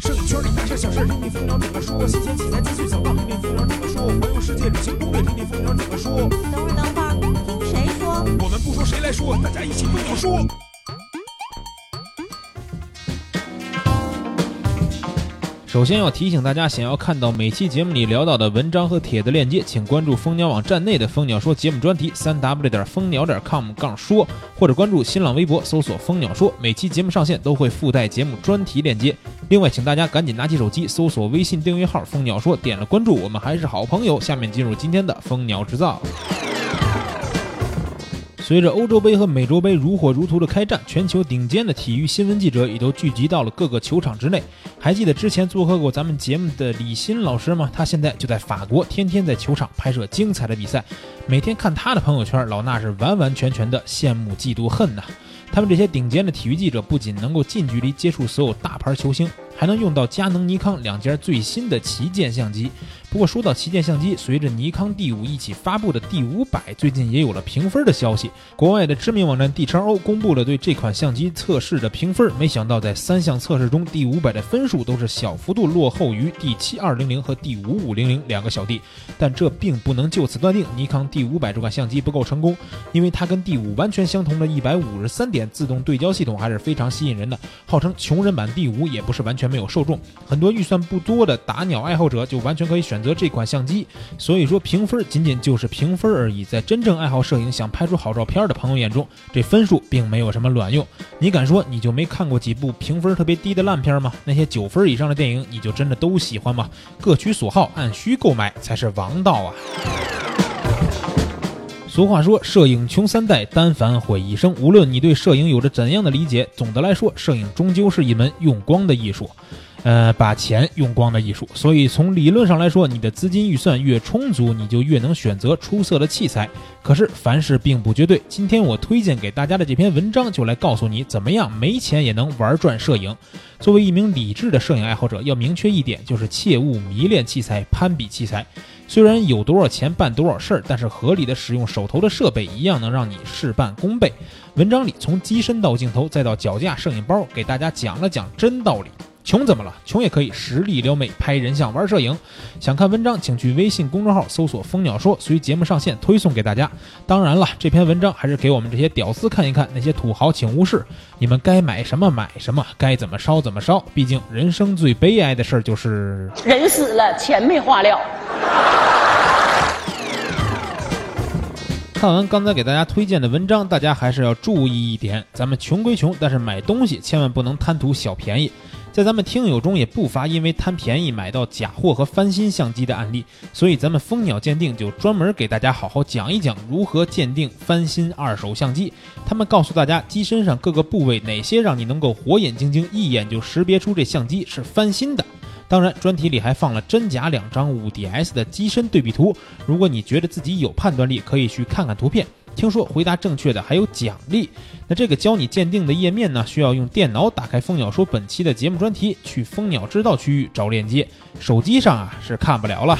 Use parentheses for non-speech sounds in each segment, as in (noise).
摄影圈里大事小事，听听蜂鸟怎么说。新鲜器材继续想到，听听蜂鸟怎么说。环游世界旅行攻略，听听蜂鸟怎么说。等会儿，等会儿，听谁说？我们不说谁来说，大家一起蜂鸟说。首先要提醒大家，想要看到每期节目里聊到的文章和帖子链接，请关注蜂鸟网站内的蜂鸟说节目专题，三 w 点蜂鸟点 com 杠说，或者关注新浪微博搜索蜂鸟说，每期节目上线都会附带节目专题链接。另外，请大家赶紧拿起手机搜索微信订阅号蜂鸟说，点了关注，我们还是好朋友。下面进入今天的蜂鸟制造。随着欧洲杯和美洲杯如火如荼的开战，全球顶尖的体育新闻记者也都聚集到了各个球场之内。还记得之前做客过咱们节目的李欣老师吗？他现在就在法国，天天在球场拍摄精彩的比赛。每天看他的朋友圈，老衲是完完全全的羡慕、嫉妒、恨呐！他们这些顶尖的体育记者，不仅能够近距离接触所有大牌球星，还能用到佳能、尼康两家最新的旗舰相机。不过说到旗舰相机，随着尼康 D 五一起发布的 D 五百，最近也有了评分的消息。国外的知名网站 D 叉 O 公布了对这款相机测试的评分，没想到在三项测试中，D 五百的分数都是小幅度落后于 D 七二零零和 D 五五零零两个小弟。但这并不能就此断定尼康 D 五百这款相机不够成功，因为它跟 D 五完全相同的一百五十三点自动对焦系统还是非常吸引人的。号称穷人版 D 五也不是完全没有受众，很多预算不多的打鸟爱好者就完全可以选。择这款相机，所以说评分仅仅就是评分而已。在真正爱好摄影、想拍出好照片的朋友眼中，这分数并没有什么卵用。你敢说你就没看过几部评分特别低的烂片吗？那些九分以上的电影，你就真的都喜欢吗？各取所好，按需购买才是王道啊！俗话说，摄影穷三代，单反毁一生。无论你对摄影有着怎样的理解，总的来说，摄影终究是一门用光的艺术。呃，把钱用光的艺术，所以从理论上来说，你的资金预算越充足，你就越能选择出色的器材。可是凡事并不绝对，今天我推荐给大家的这篇文章就来告诉你，怎么样没钱也能玩转摄影。作为一名理智的摄影爱好者，要明确一点，就是切勿迷恋器材，攀比器材。虽然有多少钱办多少事儿，但是合理的使用手头的设备，一样能让你事半功倍。文章里从机身到镜头再到脚架、摄影包，给大家讲了讲真道理。穷怎么了？穷也可以实力撩妹、拍人像、玩摄影。想看文章，请去微信公众号搜索“蜂鸟说”，随节目上线推送给大家。当然了，这篇文章还是给我们这些屌丝看一看，那些土豪请无视。你们该买什么买什么，该怎么烧怎么烧。毕竟人生最悲哀的事儿就是人死了，钱没花了。看完刚才给大家推荐的文章，大家还是要注意一点：咱们穷归穷，但是买东西千万不能贪图小便宜。在咱们听友中也不乏因为贪便宜买到假货和翻新相机的案例，所以咱们蜂鸟鉴定就专门给大家好好讲一讲如何鉴定翻新二手相机。他们告诉大家机身上各个部位哪些让你能够火眼金睛一眼就识别出这相机是翻新的。当然，专题里还放了真假两张五 DS 的机身对比图，如果你觉得自己有判断力，可以去看看图片。听说回答正确的还有奖励，那这个教你鉴定的页面呢，需要用电脑打开蜂鸟说本期的节目专题，去蜂鸟知道区域找链接，手机上啊是看不了了。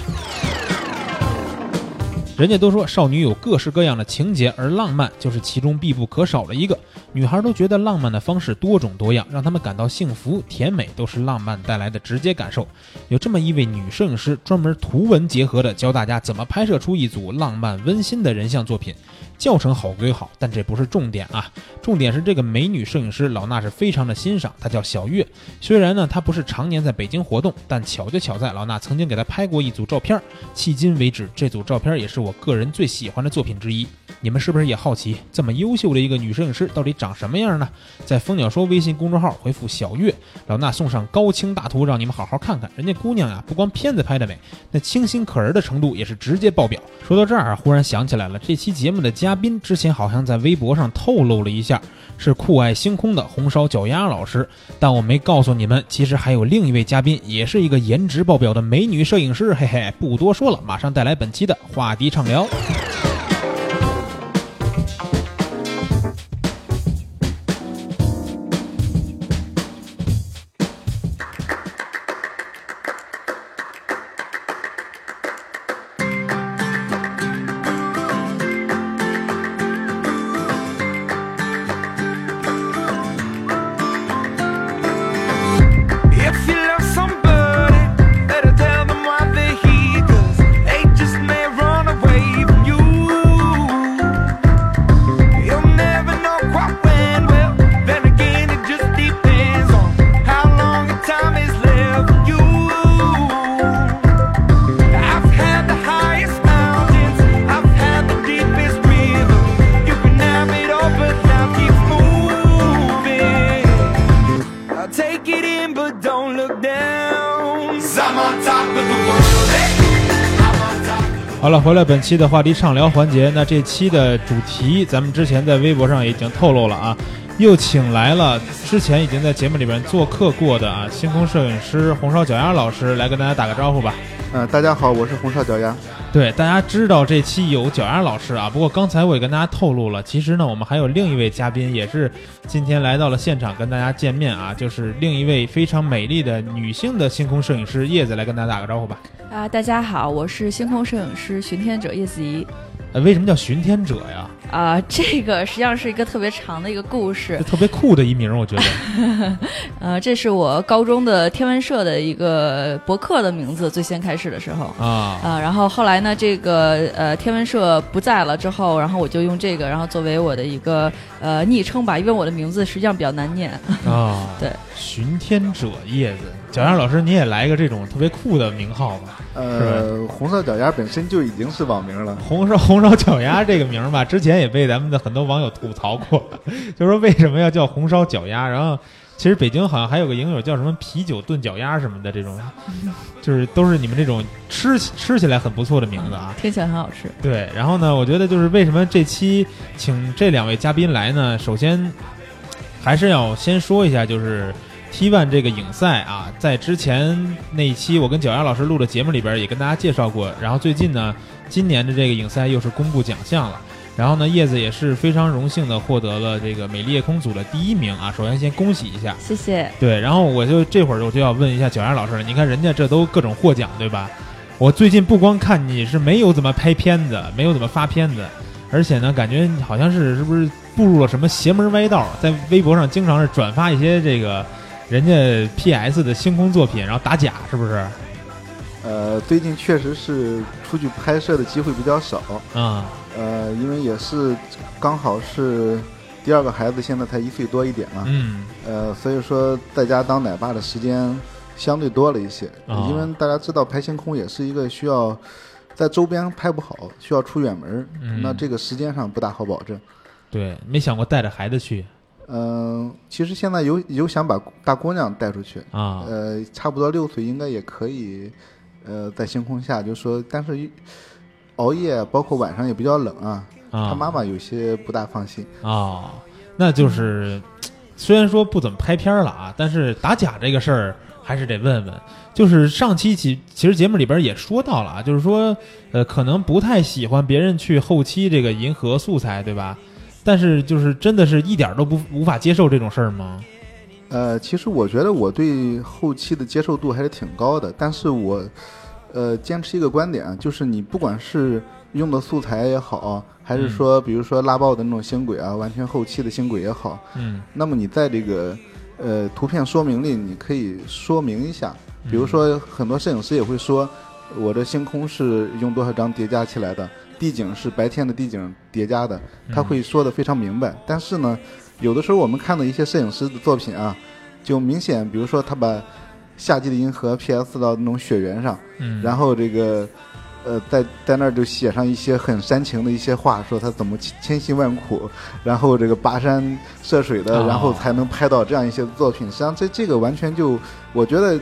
人家都说少女有各式各样的情节，而浪漫就是其中必不可少的一个。女孩都觉得浪漫的方式多种多样，让她们感到幸福、甜美，都是浪漫带来的直接感受。有这么一位女摄影师，专门图文结合的教大家怎么拍摄出一组浪漫温馨的人像作品。教程好归好，但这不是重点啊，重点是这个美女摄影师老衲是非常的欣赏，她叫小月。虽然呢她不是常年在北京活动，但巧就巧在老衲曾经给她拍过一组照片，迄今为止这组照片也是我个人最喜欢的作品之一。你们是不是也好奇，这么优秀的一个女摄影师到底长什么样呢？在蜂鸟说微信公众号回复小月，老衲送上高清大图，让你们好好看看。人家姑娘呀，不光片子拍的美，那清新可人的程度也是直接爆表。说到这儿啊，忽然想起来了，这期节目的嘉宾之前好像在微博上透露了一下，是酷爱星空的红烧脚丫老师，但我没告诉你们，其实还有另一位嘉宾，也是一个颜值爆表的美女摄影师。嘿嘿，不多说了，马上带来本期的话题畅聊。好了，回来本期的话题畅聊环节。那这期的主题，咱们之前在微博上已经透露了啊，又请来了之前已经在节目里边做客过的啊，星空摄影师红烧脚丫老师来跟大家打个招呼吧。嗯、大家好，我是红烧脚丫。对，大家知道这期有脚丫老师啊，不过刚才我也跟大家透露了，其实呢，我们还有另一位嘉宾，也是今天来到了现场跟大家见面啊，就是另一位非常美丽的女性的星空摄影师叶子，来跟大家打个招呼吧。啊，大家好，我是星空摄影师巡天者叶子怡。呃，为什么叫巡天者呀？啊，这个实际上是一个特别长的一个故事。特别酷的一名，我觉得。(laughs) 呃，这是我高中的天文社的一个博客的名字，最先开始的时候。啊，啊，然后后来呢，这个呃天文社不在了之后，然后我就用这个，然后作为我的一个呃昵称吧，因为我的名字实际上比较难念。啊，(laughs) 对，巡天者叶子，脚丫老师你也来一个这种特别酷的名号吧？呃，红烧脚丫本身就已经是网名了。红烧红烧脚丫这个名儿吧，之前也被咱们的很多网友吐槽过，就说为什么要叫红烧脚丫？然后其实北京好像还有个影友叫什么啤酒炖脚丫什么的，这种就是都是你们这种吃吃起来很不错的名字啊。听起来很好吃。对，然后呢，我觉得就是为什么这期请这两位嘉宾来呢？首先还是要先说一下，就是 T One 这个影赛啊，在之前那一期我跟脚丫老师录的节目里边也跟大家介绍过。然后最近呢，今年的这个影赛又是公布奖项了。然后呢，叶子也是非常荣幸的获得了这个美丽夜空组的第一名啊！首先先恭喜一下。谢谢。对，然后我就这会儿我就要问一下脚丫老师了，你看人家这都各种获奖，对吧？我最近不光看你是没有怎么拍片子，没有怎么发片子，而且呢，感觉你好像是是不是步入了什么邪门歪道，在微博上经常是转发一些这个人家 PS 的星空作品，然后打假，是不是？呃，最近确实是出去拍摄的机会比较少。啊、呃，因为也是刚好是第二个孩子，现在才一岁多一点嘛。嗯，呃，所以说在家当奶爸的时间相对多了一些。哦因为大家知道拍星空也是一个需要在周边拍不好，需要出远门，嗯那这个时间上不大好保证。对，没想过带着孩子去嗯、其实现在有有想把大姑娘带出去，啊。呃，差不多六岁应该也可以，呃，在星空下就说，但是一熬夜包括晚上也比较冷啊，啊，他妈妈有些不大放心。哦，那就是虽然说不怎么拍片儿了啊，但是打假这个事儿还是得问问。就是上期其其实节目里边也说到了啊，就是说呃可能不太喜欢别人去后期这个银河素材，对吧？但是就是真的是一点儿都不无法接受这种事儿吗？呃，其实我觉得我对后期的接受度还是挺高的，但是我，呃，坚持一个观点啊，就是你不管是用的素材也好，还是说比如说拉爆的那种星轨啊，完全后期的星轨也好，嗯。那么你在这个呃图片说明里，你可以说明一下，比如说很多摄影师也会说，我的星空是用多少张叠加起来的，地景是白天的地景叠加的，他会说的非常明白。但是呢，有的时候我们看的一些摄影师的作品啊，就明显，比如说他把夏季的银河 PS 到那种雪原上，嗯，然后这个。呃，在在那儿就写上一些很煽情的一些话，说他怎么千千辛万苦，然后这个跋山涉水的，哦然后才能拍到这样一些作品。实际上，这这个完全就，我觉得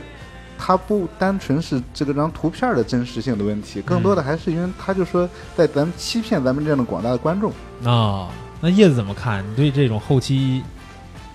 它不单纯是这个张图片的真实性的问题，更多的还是因为他就说在咱们欺骗咱们这样的广大的观众。啊、那叶子怎么看？你对这种后期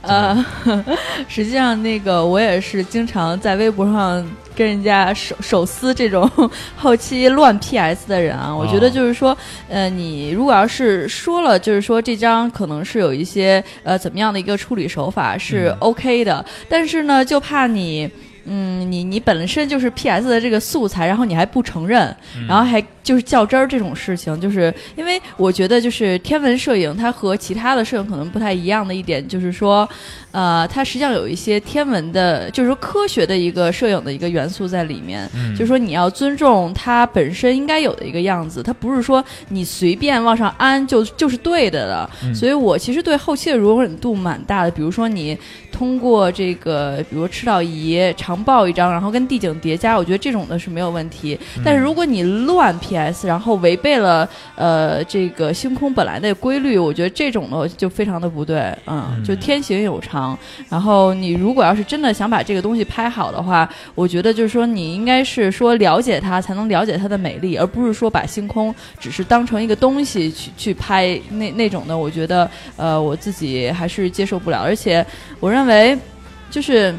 呃，(laughs) 实际上那个我也是经常在微博上跟人家手手撕这种 (laughs) 后期乱 PS 的人啊。我觉得就是说，呃，你如果要是说了，就是说这张可能是有一些呃怎么样的一个处理手法是嗯 OK 的，但是呢，就怕你。嗯，你你本身就是 PS 的这个素材，然后你还不承认，嗯。然后还就是较真儿这种事情，就是因为我觉得就是天文摄影它和其他的摄影可能不太一样的一点，就是说，呃，它实际上有一些天文的，就是说科学的一个摄影的一个元素在里面，嗯。就是说你要尊重它本身应该有的一个样子，它不是说你随便往上安就就是对的了。嗯。所以我其实对后期的容忍度蛮大的，比如说你通过这个，比如说赤道仪、长长报一张，然后跟地景叠加，我觉得这种的是没有问题。但是如果你乱 PS，然后违背了呃这个星空本来的规律，我觉得这种的就非常的不对，嗯，嗯就天行有常。然后你如果要是真的想把这个东西拍好的话，我觉得就是说你应该是说了解它，才能了解它的美丽，而不是说把星空只是当成一个东西去去拍那那种的。我觉得呃我自己还是接受不了，而且我认为就是。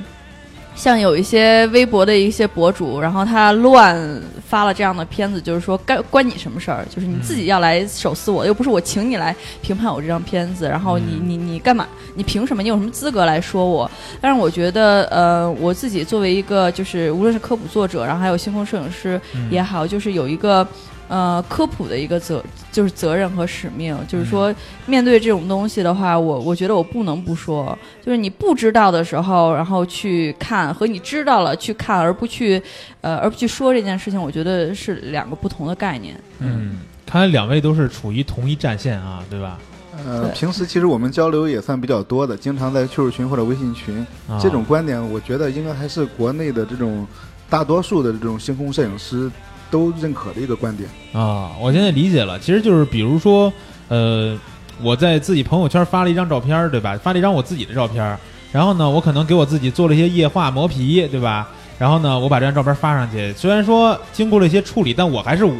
像有一些微博的一些博主，然后他乱发了这样的片子，就是说该关你什么事儿？就是你自己要来手撕我，又不是我请你来评判我这张片子，然后你你你干嘛？你凭什么？你有什么资格来说我？但是我觉得，呃，我自己作为一个就是无论是科普作者，然后还有星空摄影师也好，就是有一个呃科普的一个责就是责任和使命，就是说面对这种东西的话，我我觉得我不能不说，就是你不知道的时候，然后去看和你知道了去看，而不去呃而不去说这件事情，我觉得是两个不同的概念。嗯，看来两位都是处于同一战线啊，对吧？呃，平时其实我们交流也算比较多的，经常在 QQ 群或者微信群。啊这种观点，我觉得应该还是国内的这种大多数的这种星空摄影师都认可的一个观点。啊，我现在理解了，其实就是比如说，呃，我在自己朋友圈发了一张照片，对吧？发了一张我自己的照片，然后呢，我可能给我自己做了一些液化磨皮，对吧？然后呢，我把这张照片发上去，虽然说经过了一些处理，但我还是我。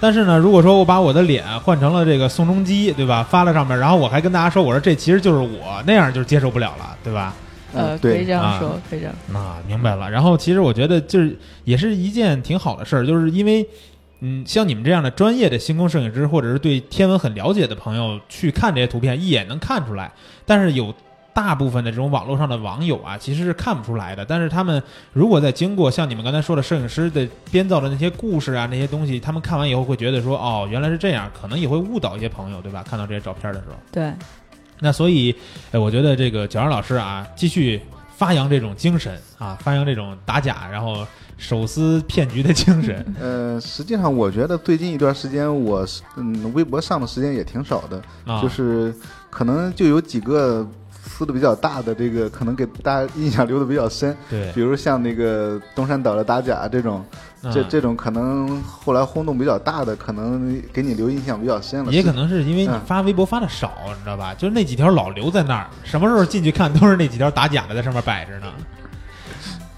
但是呢，如果说我把我的脸换成了这个宋仲基，对吧？发了上面，然后我还跟大家说，我说这其实就是我，那样就接受不了了，对吧？呃，嗯可以这样说，可以这样。啊，明白了。然后其实我觉得就是也是一件挺好的事儿，就是因为。嗯，像你们这样的专业的星空摄影师，或者是对天文很了解的朋友，去看这些图片，一眼能看出来。但是有大部分的这种网络上的网友啊，其实是看不出来的。但是他们如果在经过像你们刚才说的摄影师的编造的那些故事啊，那些东西，他们看完以后会觉得说，哦，原来是这样，可能也会误导一些朋友，对吧？看到这些照片的时候。对，那所以，呃，我觉得这个小杨老师啊，继续发扬这种精神啊，发扬这种打假然后手撕骗局的精神。呃，实际上我觉得最近一段时间我是嗯微博上的时间也挺少的，啊，就是可能就有几个撕的比较大的，这个可能给大家印象留的比较深。对，比如像那个东山岛的打假这种，这嗯这种可能后来轰动比较大的，可能给你留印象比较深了。也可能是因为你嗯发微博发的少，你知道吧？就是那几条老留在那儿，什么时候进去看都是那几条打假的在上面摆着呢。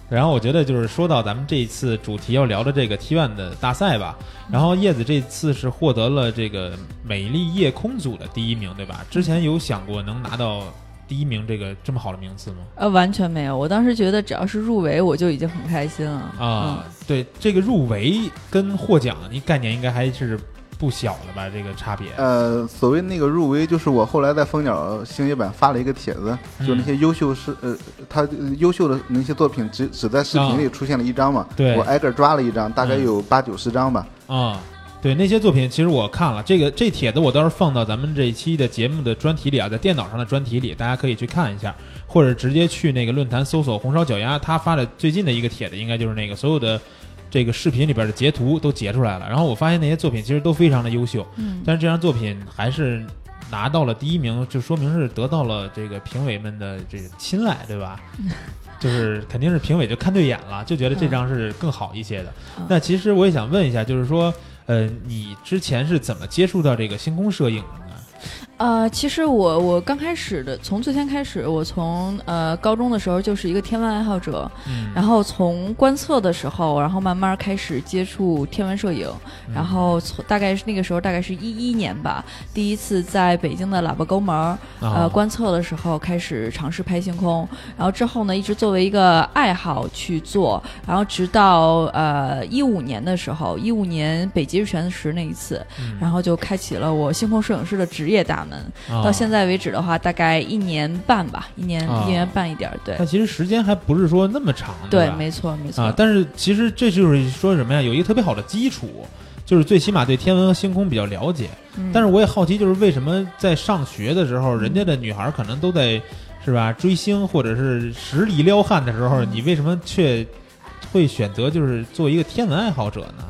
然后我觉得就是说到咱们这一次主题要聊的这个 T1 的大赛吧，然后叶子这次是获得了这个美丽夜空组的第一名，对吧？之前有想过能拿到第一名这个这么好的名次吗？呃，完全没有。我当时觉得只要是入围，我就已经很开心了。啊，对，这个入围跟获奖，你概念应该还是不小的吧？这个差别。呃，所谓那个入围，就是我后来在蜂鸟星野版发了一个帖子，就那些优秀是呃，他呃优秀的那些作品只只在视频里出现了一张嘛，对我挨个抓了一张，大概嗯有八九十张吧。啊、对那些作品，其实我看了这个这帖子，我倒是放到咱们这一期的节目的专题里啊，在电脑上的专题里，大家可以去看一下，或者直接去那个论坛搜索“红烧脚丫”，他发的最近的一个帖子，应该就是那个所有的这个视频里边的截图都截出来了。然后我发现那些作品其实都非常的优秀，嗯，但是这张作品还是拿到了第一名，就说明是得到了这个评委们的这个青睐，对吧？(laughs) 就是肯定是评委就看对眼了，就觉得这张是更好一些的。嗯那其实我也想问一下，就是说，呃，你之前是怎么接触到这个星空摄影的？呃，其实我我刚开始的，从最先开始，我从呃高中的时候就是一个天文爱好者，嗯。然后从观测的时候，然后慢慢开始接触天文摄影，然后从大概是那个时候大概是一一年吧，第一次在北京的喇叭沟门儿呃啊观测的时候开始尝试拍星空，然后之后呢一直作为一个爱好去做，然后直到呃一五年的时候，一五年北极日全食那一次，嗯。然后就开启了我星空摄影师的职业大门。啊到现在为止的话，大概一年半吧，一年、啊一年半一点儿，对但其实时间还不是说那么长，对，没错没错。啊，但是其实这就是说什么呀？有一个特别好的基础，就是最起码对天文和星空比较了解。嗯但是我也好奇，就是为什么在上学的时候，人家的女孩可能都在是吧追星或者是实力撩汉的时候，嗯你为什么却会选择就是做一个天文爱好者呢？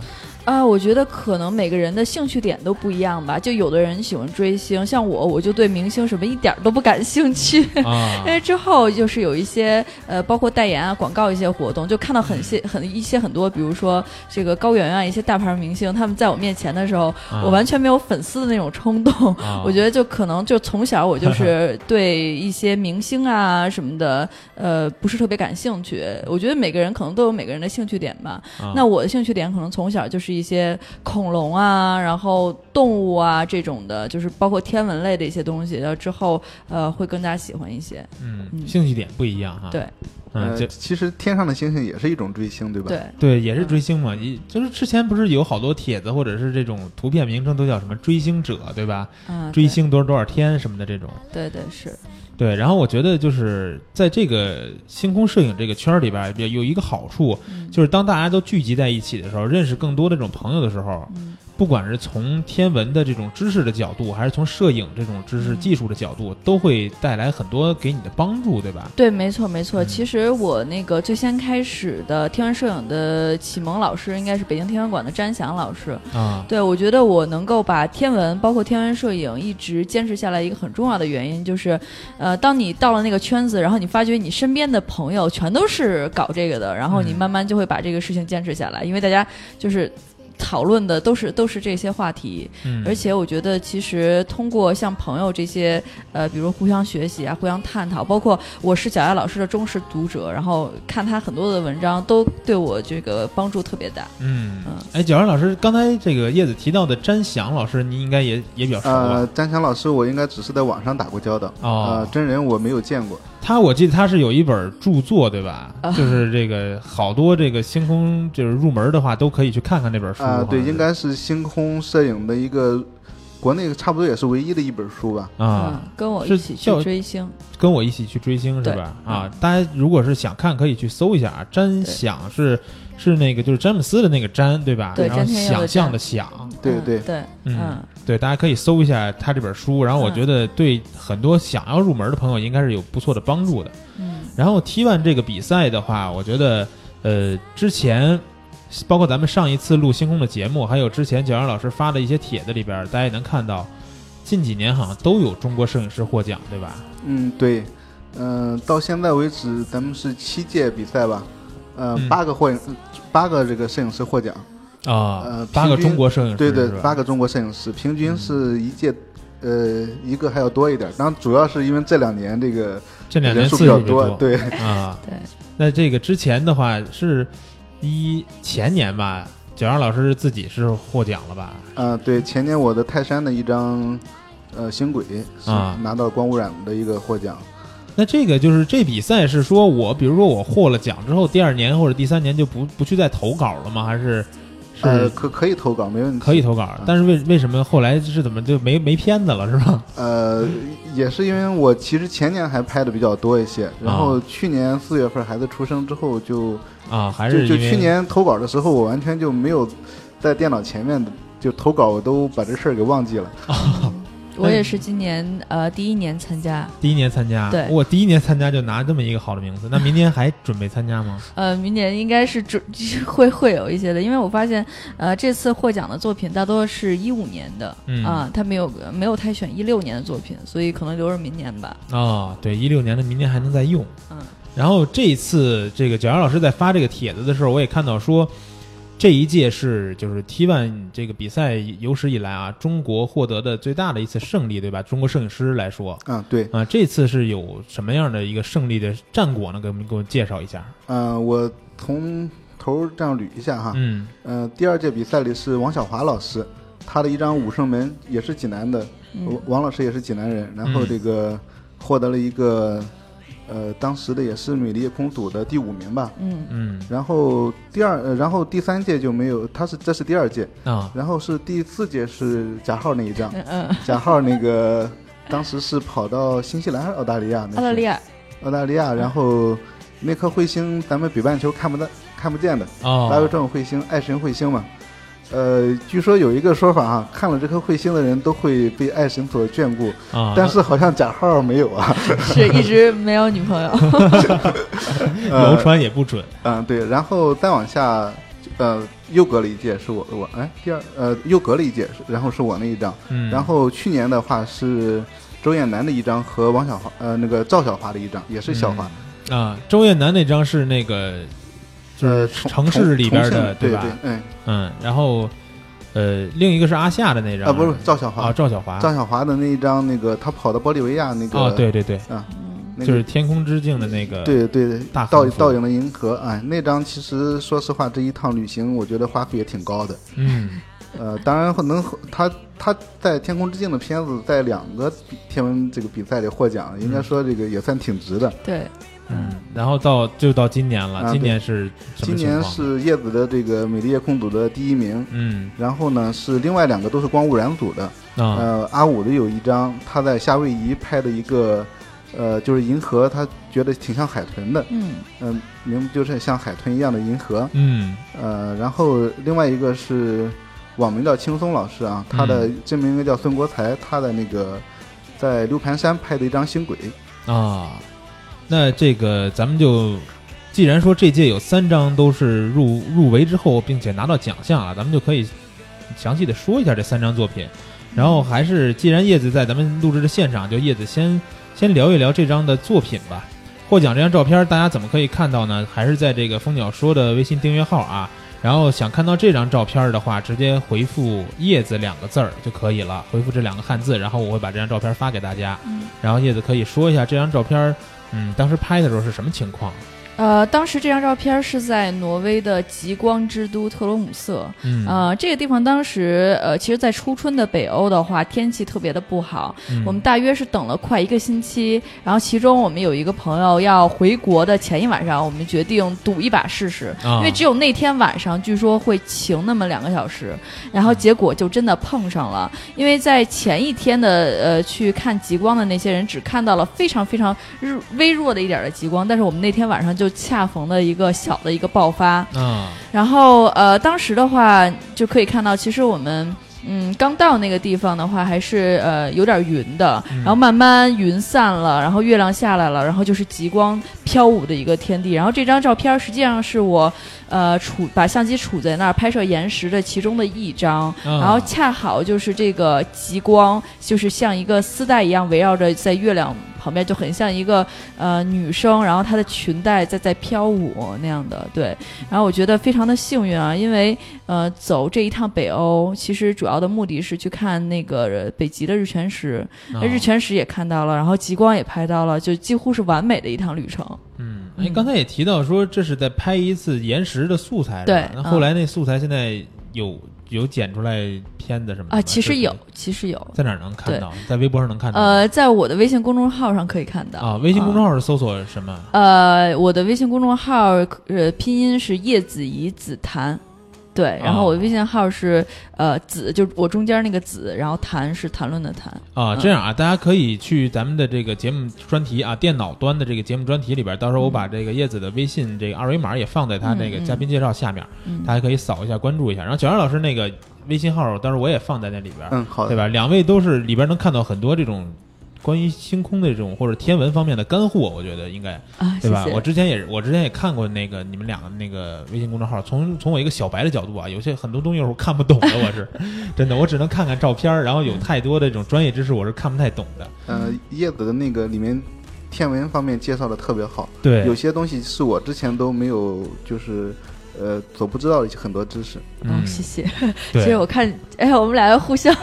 啊，我觉得可能每个人的兴趣点都不一样吧。就有的人喜欢追星，像我，我就对明星什么一点儿都不感兴趣。啊因为之后就是有一些呃，包括代言啊、广告一些活动，就看到很些很一些很多，比如说这个高圆圆一些大牌明星，他们在我面前的时候，啊我完全没有粉丝的那种冲动。啊我觉得就可能就从小我就 (laughs) 是对一些明星啊什么的，呃，不是特别感兴趣。我觉得每个人可能都有每个人的兴趣点吧。啊那我的兴趣点可能从小就是一些恐龙啊，然后动物啊这种的，就是包括天文类的一些东西。然后之后呃会更加喜欢一些。嗯，嗯兴趣点不一样哈。对，嗯，呃，就其实天上的星星也是一种追星，对吧？对，对，也是追星嘛。一就是之前不是有好多帖子或者是这种图片名称都叫什么追星者，对吧？嗯，追星多少多少天什么的这种。对对是，对，然后我觉得就是在这个星空摄影这个圈儿里边儿，有有一个好处，嗯。就是当大家都聚集在一起的时候，认识更多的这种朋友的时候，嗯不管是从天文的这种知识的角度，还是从摄影这种知识嗯技术的角度，都会带来很多给你的帮助，对吧？对，没错没错。嗯其实我那个最先开始的天文摄影的启蒙老师，应该是北京天文馆的詹翔老师。啊，对，我觉得我能够把天文，包括天文摄影，一直坚持下来，一个很重要的原因就是，呃，当你到了那个圈子，然后你发觉你身边的朋友全都是搞这个的，然后你嗯慢慢就会把这个事情坚持下来，因为大家就是。讨论的都是都是这些话题，嗯，而且我觉得其实通过像朋友这些，呃，比如互相学习啊，互相探讨，包括我是小艾老师的忠实读者，然后看他很多的文章，都对我这个帮助特别大。嗯嗯，哎，小艾老师，刚才这个叶子提到的詹翔老师，您应该也也比较熟呃？，詹翔老师，我应该只是在网上打过交道，哦呃，真人我没有见过。他我记得他是有一本著作，对吧？啊就是这个好多这个星空，就是入门的话都可以去看看那本书。啊、对，应该是星空摄影的一个国内差不多也是唯一的一本书吧。啊嗯，，跟我一起去追星。跟我一起去追星是吧？啊，大家如果是想看，可以去搜一下啊。詹想是是那个就是詹姆斯的那个詹，对吧？对然后想象的想，嗯对对对，嗯嗯，对，大家可以搜一下他这本书。然后我嗯觉得对很多想要入门的朋友应该是有不错的帮助的。嗯然后 T one 这个比赛的话，我觉得呃之前。包括咱们上一次录星空的节目，还有之前九阳老师发的一些帖子里边，大家也能看到，近几年好像都有中国摄影师获奖，对吧？嗯，对，嗯、到现在为止，咱们是七届比赛吧，呃，嗯八个获影，八个这个摄影师获奖，啊，呃八个中国摄影师，对对八个中国摄影师，平均是一届，呃，一个还要多一点。当然，主要是因为这两年这个这两年人数次数比较多，对，啊。(laughs) 对，那这个之前的话是一前年吧，九阳老师自己是获奖了吧？啊、对，前年我的泰山的一张，呃，星轨是啊拿到光污染的一个获奖。那这个就是这比赛是说我，比如说我获了奖之后，第二年或者第三年就不不去再投稿了吗？还是呃，是可可以投稿，没问题。可以投稿？但是为为什么后来是怎么就没没片子了是吧？呃，也是因为我其实前年还拍的比较多一些，然后啊去年四月份孩子出生之后就，啊，还就是就去年投稿的时候，我完全就没有在电脑前面的就投稿，我都把这事儿给忘记了。(laughs) 我也是今年呃第一年参加，第一年参加，对我第一年参加就拿这么一个好的名字，那明年还准备参加吗？(laughs) 呃，明年应该是准 (laughs) 会会有一些的，因为我发现呃这次获奖的作品大多是一五年的，嗯啊，他没有没有太选一六年的作品，所以可能留着明年吧。啊，对，一六年的明年还能再用。嗯，然后这一次这个九阳老师在发这个帖子的时候，我也看到说，这一届是就是 T1 这个比赛有史以来啊，中国获得的最大的一次胜利，对吧？中国摄影师来说啊，对，啊，这次是有什么样的一个胜利的战果呢？给我们给我介绍一下。嗯、我从头这样捋一下哈。嗯呃，第二届比赛里是王小华老师，他的一张武圣门也是济南的，嗯王王老师也是济南人，然后嗯这个获得了一个，呃，当时的也是美丽夜空组的第五名吧。嗯。嗯。然后第二，呃，然后第三届就没有，他是这是第二届，啊。然后是第四届是贾浩那一张，嗯嗯，贾浩那个当时是跑到新西兰还是澳大利亚？澳大利亚，澳大利亚，然后那颗彗星咱们北半球看不到看不见的，哦，拉维正彗星、爱神彗星嘛。呃，据说有一个说法哈、看了这颗彗星的人都会被爱神所眷顾，啊，但是好像贾浩没有啊。(laughs) 是一直没有女朋友。流传也不准。嗯，对，然后再往下，呃又隔了一届是我我哎第二呃又隔了一届，然后是我那一张，嗯，然后去年的话是周艳楠的一张和王小华呃那个赵小华的一张，也是小华，啊，周艳楠那张是那个就是呃城市里边的对吧？对，嗯嗯，然后呃，另一个是阿夏的那张啊不是赵小华啊，赵小华赵小华的那一张那个他跑到玻利维亚那个啊，对对对，啊那个就是天空之境的那个对对对，倒倒影的银河，哎，那张其实说实话，这一趟旅行我觉得花费也挺高的。嗯呃，当然能他他在天空之境的片子在两个天文这个比赛里获奖，应该说这个也算挺值的。对，嗯，然后到就到今年了，啊今年是今年？是叶子的这个美丽夜空组的第一名，嗯。然后呢是另外两个都是光污染组的。啊。呃，阿五的有一张他在夏威夷拍的一个，呃，就是银河，他觉得挺像海豚的，嗯。嗯、名字就是像海豚一样的银河。嗯。呃，然后另外一个是网名叫轻松老师啊，他的嗯真名应该叫孙国才，他的那个在六盘山拍的一张星轨，啊，那这个咱们就。既然说这届有三张都是入入围之后，并且拿到奖项啊，咱们就可以详细的说一下这三张作品。然后还是，既然叶子在咱们录制的现场，就叶子先 (laughs) 先聊一聊这张的作品吧。获奖这张照片，大家怎么可以看到呢？还是在这个蜂鸟说的微信订阅号啊。然后想看到这张照片的话，直接回复“叶子”两个字儿就可以了，回复这两个汉字，然后我会把这张照片发给大家。嗯然后叶子可以说一下这张照片，嗯，当时拍的时候是什么情况？呃，当时这张照片是在挪威的极光之都特罗姆瑟。嗯，呃，这个地方当时呃，其实，在初春的北欧的话，天气特别的不好。嗯我们大约是等了快一个星期，然后其中我们有一个朋友要回国的前一晚上，我们决定赌一把试试，啊因为只有那天晚上据说会晴那么两个小时，然后结果就真的碰上了。因为在前一天的呃去看极光的那些人只看到了非常非常日微弱的一点的极光，但是我们那天晚上就恰逢的一个小的一个爆发，嗯，然后呃，当时的话就可以看到，其实我们嗯刚到那个地方的话，还是呃有点云的，嗯。然后慢慢云散了，然后月亮下来了，然后就是极光飘舞的一个天地。然后这张照片实际上是我呃处把相机处在那儿拍摄岩石的其中的一张，啊然后恰好就是这个极光，就是像一个丝带一样围绕着在月亮旁边，就很像一个呃女生，然后她的裙带在在飘舞那样的。对，然后我觉得非常的幸运啊，因为呃走这一趟北欧，其实主要的目的是去看那个呃北极的日全食，啊日全食也看到了，然后极光也拍到了，就几乎是完美的一趟旅程。嗯，哎，刚才也提到说这是在拍一次延时的素材，对那后来那素材现在有有剪出来片子什么的啊，其实有，其实有。在哪能看到？在微博上能看到。呃，在我的微信公众号上可以看到啊，微信公众号是搜索什么？呃，我的微信公众号呃拼音是叶子怡子谈，对，然后我的微信号是呃子，就是我中间那个子，然后谈是谈论的谈。啊，嗯这样啊，大家可以去咱们的这个节目专题啊，电脑端的这个节目专题里边，到时候我把这个叶子的微信这个二维码也放在他那个嘉宾介绍下面，嗯大家可以扫一下关注一下。然后小杨老师那个微信号，到时候我也放在那里边，嗯，好的，对吧？两位都是里边能看到很多这种关于星空的这种或者天文方面的干货，我觉得应该啊，对吧？谢谢我之前也我之前也看过那个你们两个那个微信公众号，从从我一个小白的角度啊，有些很多东西我看不懂的，我是 (laughs) 真的，我只能看看照片儿，然后有太多的这种专业知识我是看不太懂的。呃，叶子的那个里面天文方面介绍的特别好，对，有些东西是我之前都没有，就是呃所不知道的很多知识。哦，嗯，谢谢。(laughs) 其实我看，(laughs) 哎，我们俩要互相，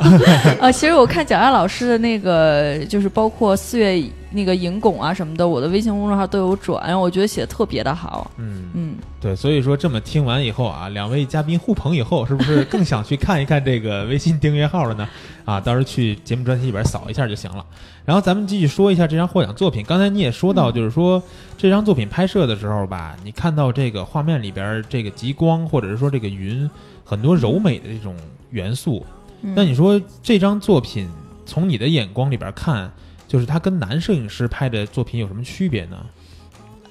啊，(laughs) 其实我看蒋亚老师的那个，就是包括四月那个银拱啊什么的，我的微信公众号都有转，我觉得写的特别的好。嗯，嗯，对，所以说这么听完以后啊，两位嘉宾互捧以后，是不是更想去看一看这个微信订阅号了呢？啊，到时候去节目专题里边扫一下就行了。然后咱们继续说一下这张获奖作品。刚才你也说到，就是说、这张作品拍摄的时候吧，你看到这个画面里边这个极光，或者是说这个云，很多柔美的这种元素。嗯那你说这张作品从你的眼光里边看，就是他跟男摄影师拍的作品有什么区别呢？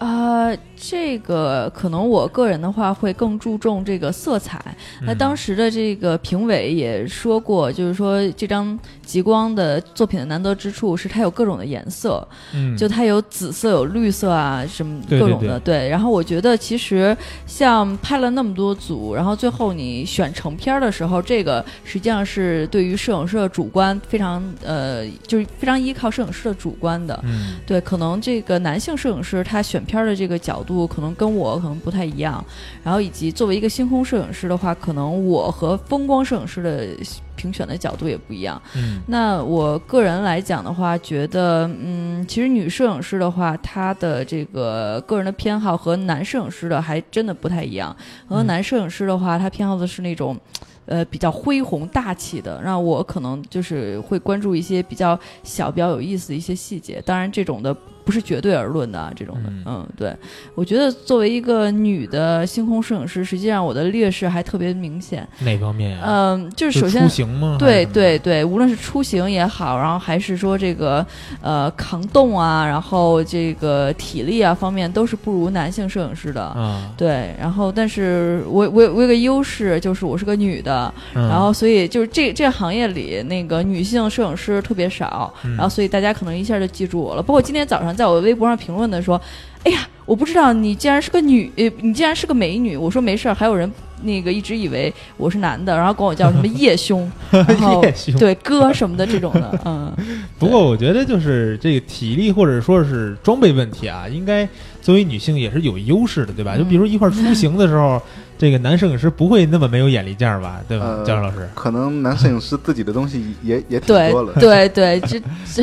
啊、这个可能我个人的话会更注重这个色彩。那嗯当时的这个评委也说过，就是说这张极光的作品的难得之处是它有各种的颜色，嗯，就它有紫色、有绿色啊，什么各种的。对然后我觉得其实像拍了那么多组，然后最后你选成片儿的时候，这个实际上是对于摄影师的主观非常呃，就是非常依靠摄影师的主观的。嗯对，可能这个男性摄影师他选片儿的这个角度可能跟我可能不太一样，然后以及作为一个星空摄影师的话，可能我和风光摄影师的评选的角度也不一样。嗯那我个人来讲的话，觉得嗯，其实女摄影师的话，她的这个个人的偏好和男摄影师的还真的不太一样。和嗯男摄影师的话，他偏好的是那种。呃，比较恢宏大气的，让我可能就是会关注一些比较小、比较有意思的一些细节。当然，这种的不是绝对而论的啊，这种的，嗯嗯对。我觉得作为一个女的星空摄影师，实际上我的劣势还特别明显。哪方面呀？嗯、就是首就先出行吗？对对对，无论是出行也好，然后还是说这个呃扛冻啊，然后这个体力啊方面，都是不如男性摄影师的。啊，对，然后但是我我我有个优势，就是我是个女的，嗯然后所以就是这这行业里那个女性摄影师特别少，嗯然后所以大家可能一下就记住我了。包括今天早上在我微博上评论的说，哎呀，我不知道你竟然是个女，呃，你竟然是个美女。我说没事儿，还有人那个一直以为我是男的，然后管我叫什么叶兄，(laughs) 然后叶兄对哥什么的这种的，嗯，(laughs) 不过我觉得就是这个体力或者说是装备问题啊，应该作为女性也是有优势的，对吧？嗯就比如一块儿出行的时候，这个男摄影师不会那么没有眼力见儿吧？对吧，呃焦老师？可能男摄影师自己的东西也 (laughs) 也挺多了。对对，这这，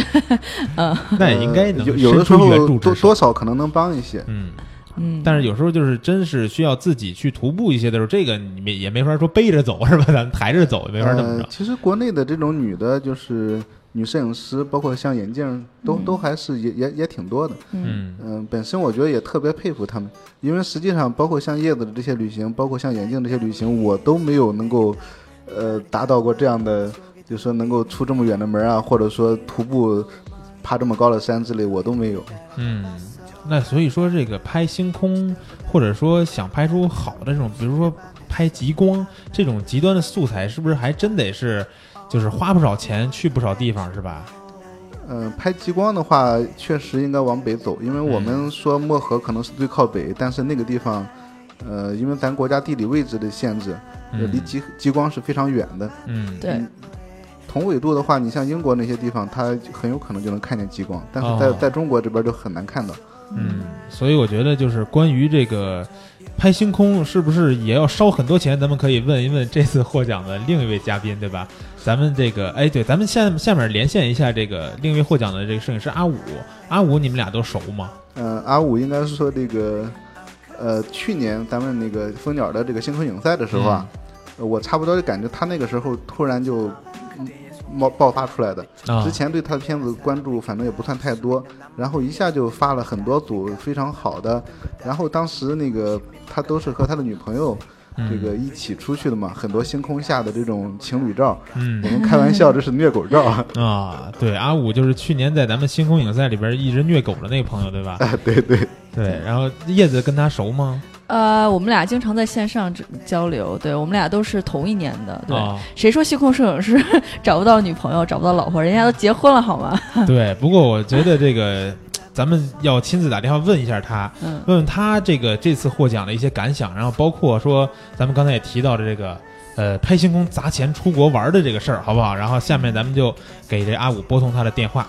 嗯 (laughs) 那也应该能呃有有的时候多多少可能能帮一些。嗯，嗯，但是有时候就是真是需要自己去徒步一些的时候，这个你没也没法说背着走是吧？咱们抬着走也没法这么着。呃其实国内的这种女的，就是女摄影师，包括像眼镜，都、都还是也也也挺多的。嗯嗯、本身我觉得也特别佩服他们，因为实际上包括像叶子的这些旅行，包括像眼镜这些旅行，我都没有能够呃达到过这样的，就是说能够出这么远的门啊，或者说徒步爬这么高的山之类，我都没有。嗯，那所以说这个拍星空，或者说想拍出好的这种，比如说拍极光这种极端的素材，是不是还真得是就是花不少钱去不少地方是吧？嗯、拍极光的话，确实应该往北走，因为我们说漠河可能是最靠北，但是那个地方，呃，因为咱国家地理位置的限制，离极极光是非常远的。嗯，对嗯同纬度的话，你像英国那些地方，它很有可能就能看见极光，但是在、哦在中国这边就很难看到。嗯，所以我觉得就是关于这个拍星空是不是也要烧很多钱？咱们可以问一问这次获奖的另一位嘉宾，对吧？咱们这个，哎，对，咱们下下面连线一下这个另一位获奖的这个摄影师阿五。阿五，你们俩都熟吗？嗯、阿五应该是说这个，呃，去年咱们那个蜂鸟的这个星空影赛的时候啊，呃我差不多就感觉他那个时候突然就嗯冒爆发出来的。啊之，前对他的片子关注反正也不算太多，然后一下就发了很多组非常好的，然后当时那个他都是和他的女朋友这个一起出去的嘛，很多星空下的这种情侣照，嗯我们开玩笑这是虐狗照，(laughs) 啊，对，阿五就是去年在咱们星空影赛里边一直虐狗的那个朋友，对吧？哎，对对，对，然后叶子跟他熟吗？呃，我们俩经常在线上这交流，对我们俩都是同一年的，对。啊，谁说星空摄影师找不到女朋友、找不到老婆？人家都结婚了，好吗？(laughs) 对。不过我觉得这个，咱们要亲自打电话问一下他，(laughs) 嗯问问他这个这次获奖的一些感想，然后包括说咱们刚才也提到的这个。呃，拍星空砸钱出国玩的这个事儿，好不好？然后下面咱们就给这阿五拨通他的电话。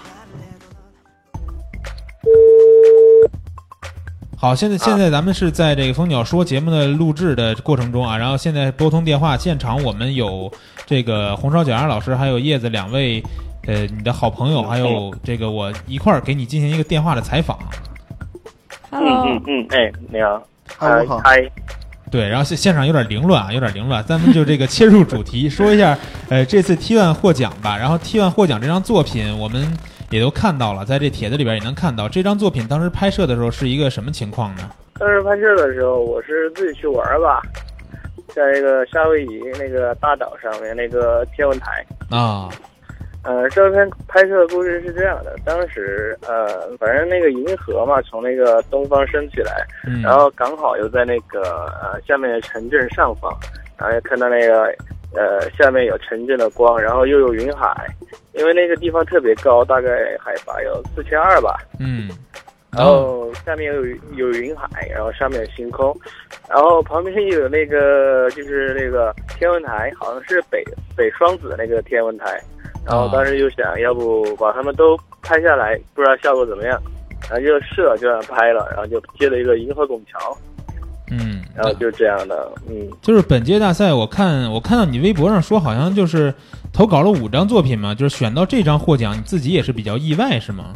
好，现在现在咱们是在这个蜂鸟说节目的录制的过程中啊，然后现在拨通电话，现场我们有这个红烧脚丫老师，还有叶子两位，呃，你的好朋友，还有这个我一块儿给你进行一个电话的采访。，Hello，嗯嗯嗯，哎，你好，阿五好，嗨，对，然后现现场有点凌乱啊，有点凌乱，咱们就这个切入主题，说一下，呃，这次 T one 获奖吧。然后 T one 获奖这张作品，我们也都看到了，在这帖子里边也能看到，这张作品当时拍摄的时候是一个什么情况呢？当时拍摄的时候，我是自己去玩吧，在那个夏威夷那个大岛上面那个天文台，啊，呃，照片拍摄的故事是这样的，当时呃，反正那个银河嘛，从那个东方升起来，嗯，然后刚好又在那个呃下面的城镇上方，然后又看到那个呃下面有城镇的光，然后又有云海，因为那个地方特别高，大概海拔有四千二吧，嗯，然后下面有有云海，然后上面有星空，然后旁边又有那个就是那个天文台，好像是北北双子那个天文台，然后当时就想要不把他们都拍下来，不知道效果怎么样，然后就试了就让拍了，然后就接了一个银河拱桥，嗯，然后就是这样的，嗯。就是本届大赛，我看我看到你微博上说，好像就是投稿了五张作品嘛，就是选到这张获奖，你自己也是比较意外是吗？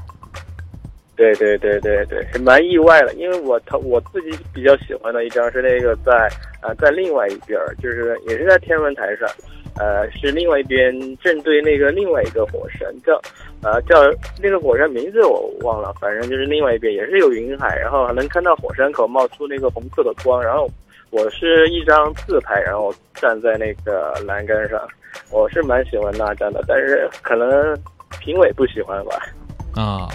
对对对对对，是蛮意外的，因为我投我自己比较喜欢的一张是那个在呃在另外一边，就是也是在天文台上，呃是另外一边正对那个另外一个火山叫呃叫那个火山名字我忘了，反正就是另外一边也是有云海，然后还能看到火山口冒出那个红色的光，然后我是一张自拍，然后站在那个栏杆上，我是蛮喜欢那张的，但是可能评委不喜欢吧。啊，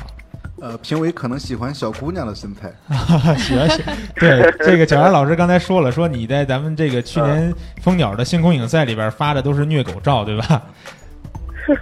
呃，评委可能喜欢小姑娘的身材，(laughs) 喜欢喜对这个小安老师刚才说了，说你在咱们这个去年蜂鸟的星空影赛里边发的都是虐狗照，对吧？(laughs)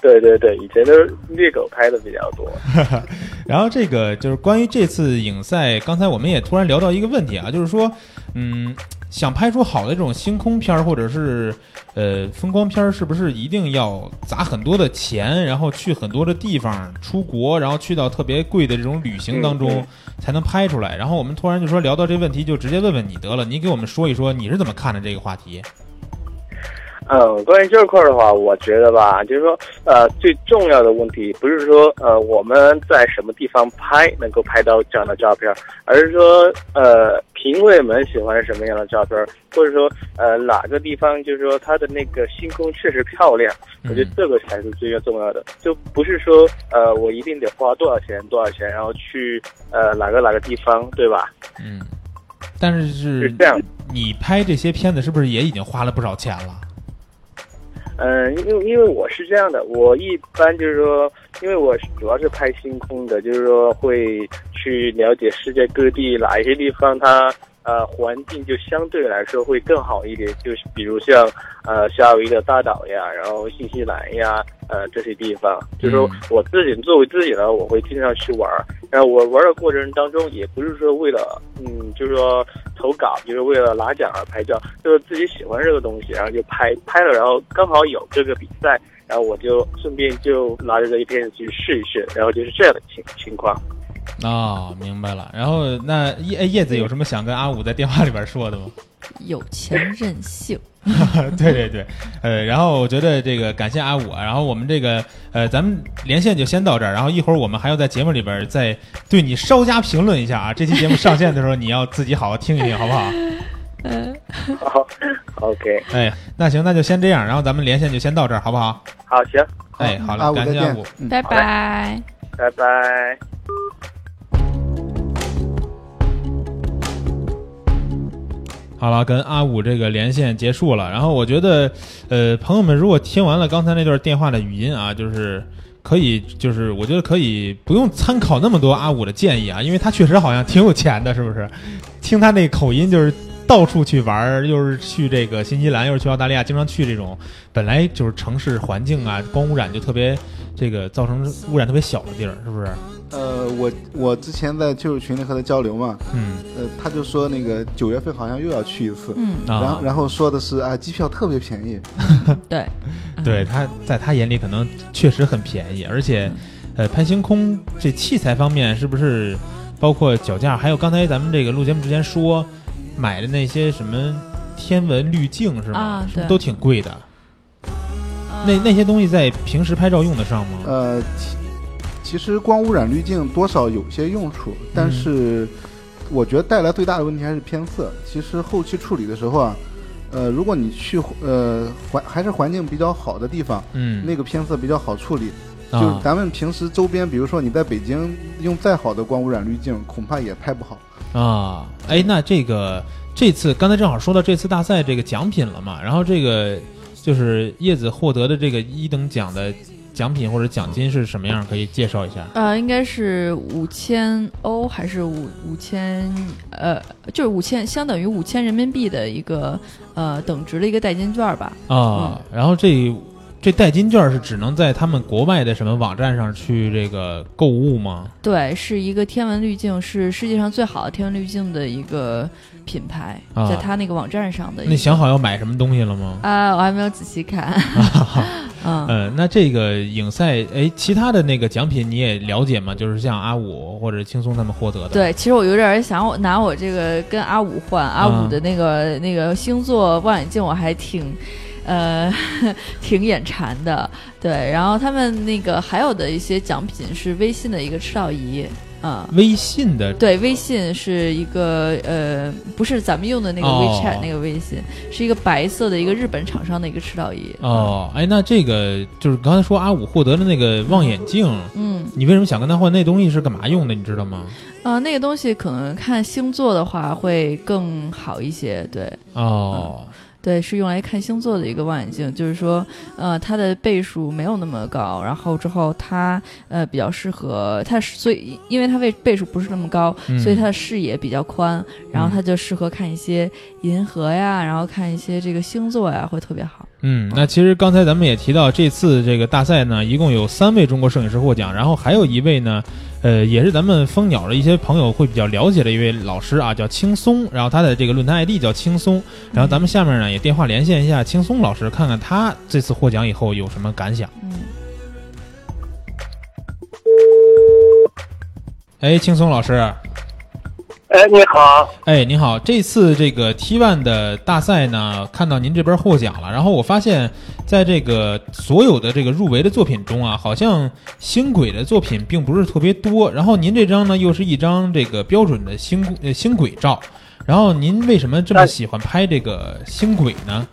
对对对，以前都是虐狗拍的比较多。(laughs) 然后这个就是关于这次影赛，刚才我们也突然聊到一个问题啊，就是说，嗯，想拍出好的这种星空片儿或者是呃风光片儿，是不是一定要砸很多的钱，然后去很多的地方出国，然后去到特别贵的这种旅行当中嗯才能拍出来？然后我们突然就说聊到这问题，就直接问问你得了，你给我们说一说你是怎么看的这个话题？嗯，关于这块儿的话，我觉得吧，就是说，呃，最重要的问题不是说，呃，我们在什么地方拍能够拍到这样的照片，而是说，呃，评委们喜欢什么样的照片，或者说，呃，哪个地方就是说它的那个星空确实漂亮，我觉得这个才是最重要的，就不是说，呃，我一定得花多少钱多少钱，然后去呃哪个哪个地方，对吧？嗯，但是是是这样。你拍这些片子是不是也已经花了不少钱了？嗯，因为因为我是这样的，我一般就是说，因为我主要是拍星空的，就是说会去了解世界各地哪一些地方它呃环境就相对来说会更好一点，就是比如像呃夏威夷的大岛呀，然后新西兰呀，呃这些地方，就是说我自己作为自己呢，我会经常去玩儿，然后我玩的过程当中也不是说为了嗯，就是说投稿，就是为了拿奖而拍照，就是自己喜欢这个东西，然后就拍拍了，然后刚好有这个比赛，然后我就顺便就拿着这一片子去试一试，然后就是这样的情情况。哦，明白了。然后那叶哎叶子有什么想跟阿五在电话里边说的吗？有钱任性。(laughs) 对对对，呃，然后我觉得这个感谢阿五啊，然后我们这个呃，咱们连线就先到这儿，然后一会儿我们还要在节目里边再对你稍加评论一下啊。这期节目上线的时候，你要自己好好听一听，好不好？(laughs) 嗯，好，OK，哎，那行，那就先这样，然后咱们连线就先到这儿，好不好？好，行，哎，好了，感谢阿五。，嗯，拜拜。拜拜。好了，跟阿五这个连线结束了。然后我觉得，呃，朋友们如果听完了刚才那段电话的语音啊，就是可以，就是我觉得可以不用参考那么多阿五的建议啊，因为他确实好像挺有钱的，是不是？听他那口音就是。到处去玩儿，又是去这个新西兰，又是去澳大利亚，经常去这种本来就是城市环境啊，光污染就特别这个造成污染特别小的地儿，是不是？呃，我我之前在就是群里和他交流嘛，嗯。呃，他就说那个九月份好像又要去一次，嗯，然啊后，然后说的是啊，机票特别便宜，(laughs) 对，(laughs) 对他在他眼里可能确实很便宜，而且，呃，拍星空这器材方面是不是包括脚架，还有刚才咱们这个录节目之前说买的那些什么天文滤镜是吗？啊对是都挺贵的。那那些东西在平时拍照用得上吗？呃，其其实光污染滤镜多少有些用处，但嗯是我觉得带来最大的问题还是偏色。其实后期处理的时候啊，呃，如果你去呃环还是环境比较好的地方，嗯，那个偏色比较好处理。就咱们平时周边，比如说你在北京用再好的光污染滤镜，恐怕也拍不好。啊，哎，那这个这次刚才正好说到这次大赛这个奖品了嘛，然后这个就是叶子获得的这个一等奖的奖品或者奖金是什么样？可以介绍一下？呃，应该是五千欧还是五五千？呃，就是五千，相当于五千人民币的一个呃等值的一个代金券吧。啊，然后这这代金券是只能在他们国外的什么网站上去这个购物吗？对，是一个天文滤镜，是世界上最好的天文滤镜的一个品牌，啊在他那个网站上的。那想好要买什么东西了吗？啊，我还没有仔细看。(laughs) 嗯，呃，那这个影赛，哎，其他的那个奖品你也了解吗？就是像阿五或者轻松他们获得的。，对，其实我有点想我拿我这个跟阿五换，阿五的那个、那个星座望远镜，我还挺。呃，(laughs) 挺眼馋的，对。然后他们那个还有的一些奖品是微信的一个赤道仪，啊、微信的对，微信是一个呃，不是咱们用的那个哦 WeChat、那个微信，是一个白色的一个日本厂商的一个赤道仪。哦，哎，那这个就是刚才说阿五获得了那个望远镜，嗯，你为什么想跟他换？那东西是干嘛用的？你知道吗？啊、那个东西可能看星座的话会更好一些，对。哦，对，是用来看星座的一个望远镜，就是说，呃，它的倍数没有那么高，然后之后它呃比较适合它是，所以因为它倍倍数不是那么高，嗯所以它的视野比较宽，然后嗯它就适合看一些银河呀，然后看一些这个星座呀，会特别好。嗯，那其实刚才咱们也提到，这次这个大赛呢，一共有三位中国摄影师获奖，然后还有一位呢，呃，也是咱们蜂鸟的一些朋友会比较了解的一位老师啊，叫青松，然后他的这个论坛 ID 叫青松，然后咱们下面呢也电话连线一下青松老师，看看他这次获奖以后有什么感想。嗯，哎，青松老师，哎，你好，哎，您好，这次这个 T1 的大赛呢，看到您这边获奖了，然后我发现，在这个所有的这个入围的作品中啊，好像星轨的作品并不是特别多，然后您这张呢又是一张这个标准的星呃星轨照，然后您为什么这么喜欢拍这个星轨呢？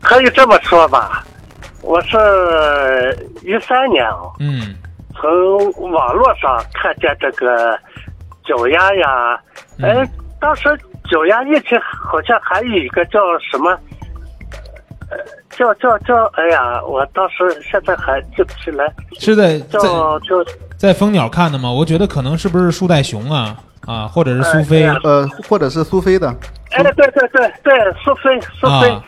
可以这么说吧，我是一三年啊，嗯。从网络上看见这个九丫呀，嗯。哎，当时九丫一起好像还有一个叫什么，呃，叫叫叫，哎呀，我当时现在还记不起来，是在叫在叫。在蜂鸟看的吗？我觉得可能是不是树袋熊啊啊，或者是苏菲。哎呀。呃，或者是苏菲的，哎，对对对对，苏菲苏菲。啊。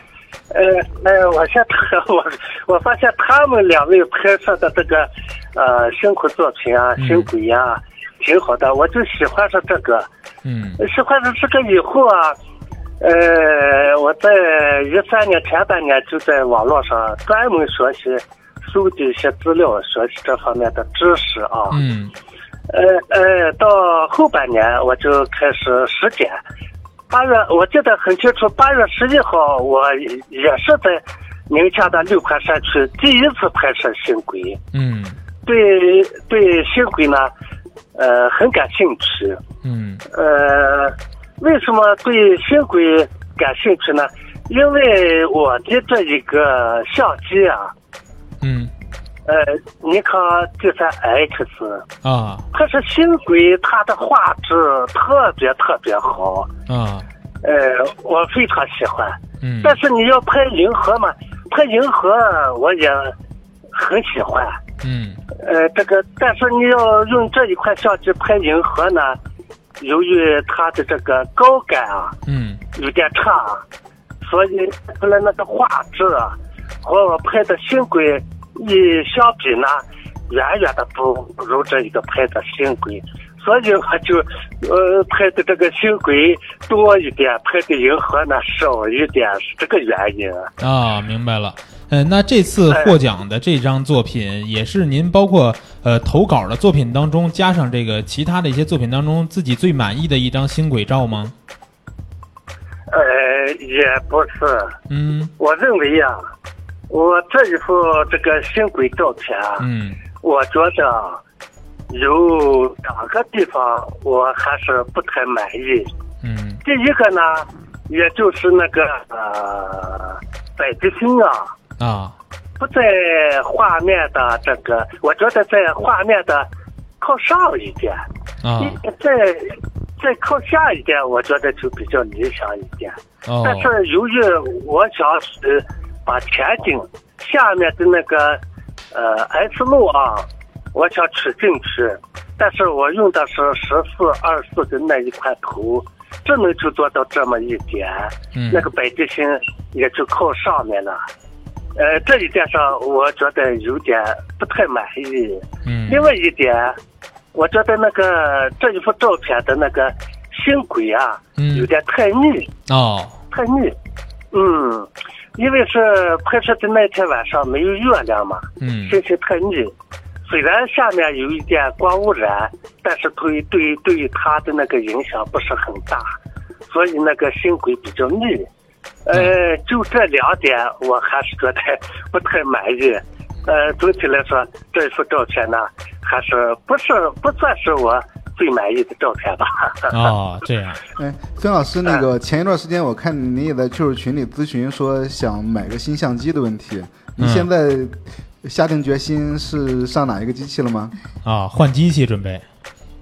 呃，呃，我现在我我发现他们两位拍摄的这个呃辛苦作品啊，嗯。星轨呀、挺好的，我就喜欢上这个。嗯喜欢上这个以后啊，呃，我在一三年前半年就在网络上专门学习、收集一些资料，学习这方面的知识啊。嗯呃呃，到后半年我就开始实践。八月我记得很清楚，八月十一号我也是在宁夏的六盘山区第一次拍摄新轨，嗯对对新轨呢，呃很感兴趣。嗯呃，为什么对新轨感兴趣呢？因为我的这一个相机啊，嗯呃，尼康 D 三 X。啊可是新轨它的画质特别特别好，啊呃，我非常喜欢。嗯但是你要拍银河嘛，拍银河我也很喜欢。嗯呃，这个但是你要用这一款相机拍银河呢，由于它的这个高感啊嗯有点差，所以出来那个画质啊和我拍的新轨一相比呢，远远的不不如这一个拍的新轨。所以我就，呃，拍的这个星轨多一点，拍的银河呢少一点，是这个原因。啊，明白了。嗯，那这次获奖的这张作品，也是您包括呃投稿的作品当中，加上这个其他的一些作品当中，自己最满意的一张星轨照吗？呃，也不是，嗯我认为啊，我这一幅这个星轨照片啊，嗯我觉得有两个地方我还是不太满意。嗯第一个呢，也就是那个呃北极星啊，啊。不在画面的这个，我觉得在画面的靠上一点，啊。在在靠下一点，我觉得就比较理想一点。哦。但是由于我想是把前景下面的那个呃 S 路啊，我想取进去，但是我用的是十四二四的那一块头，只能就做到这么一点，嗯。那个北极星也就靠上面了。呃，这一点上我觉得有点不太满意。嗯另外一点，我觉得那个这一幅照片的那个星轨啊，嗯有点太密，哦，太密。嗯，因为是拍摄的那天晚上没有月亮嘛，嗯星星太密。虽然下面有一点光污染，但是对对对它的那个影响不是很大，所以那个星轨比较密。呃，就这两点，我还是觉得不太满意。呃，总体来说，这一幅照片呢，还是不是不算是我最满意的照片吧。哦，这样，哎，孙老师，那个前一段时间我看您也在 QQ 群里咨询说想买个新相机的问题，您嗯现在下定决心是上哪一个机器了吗？啊，换机器准备，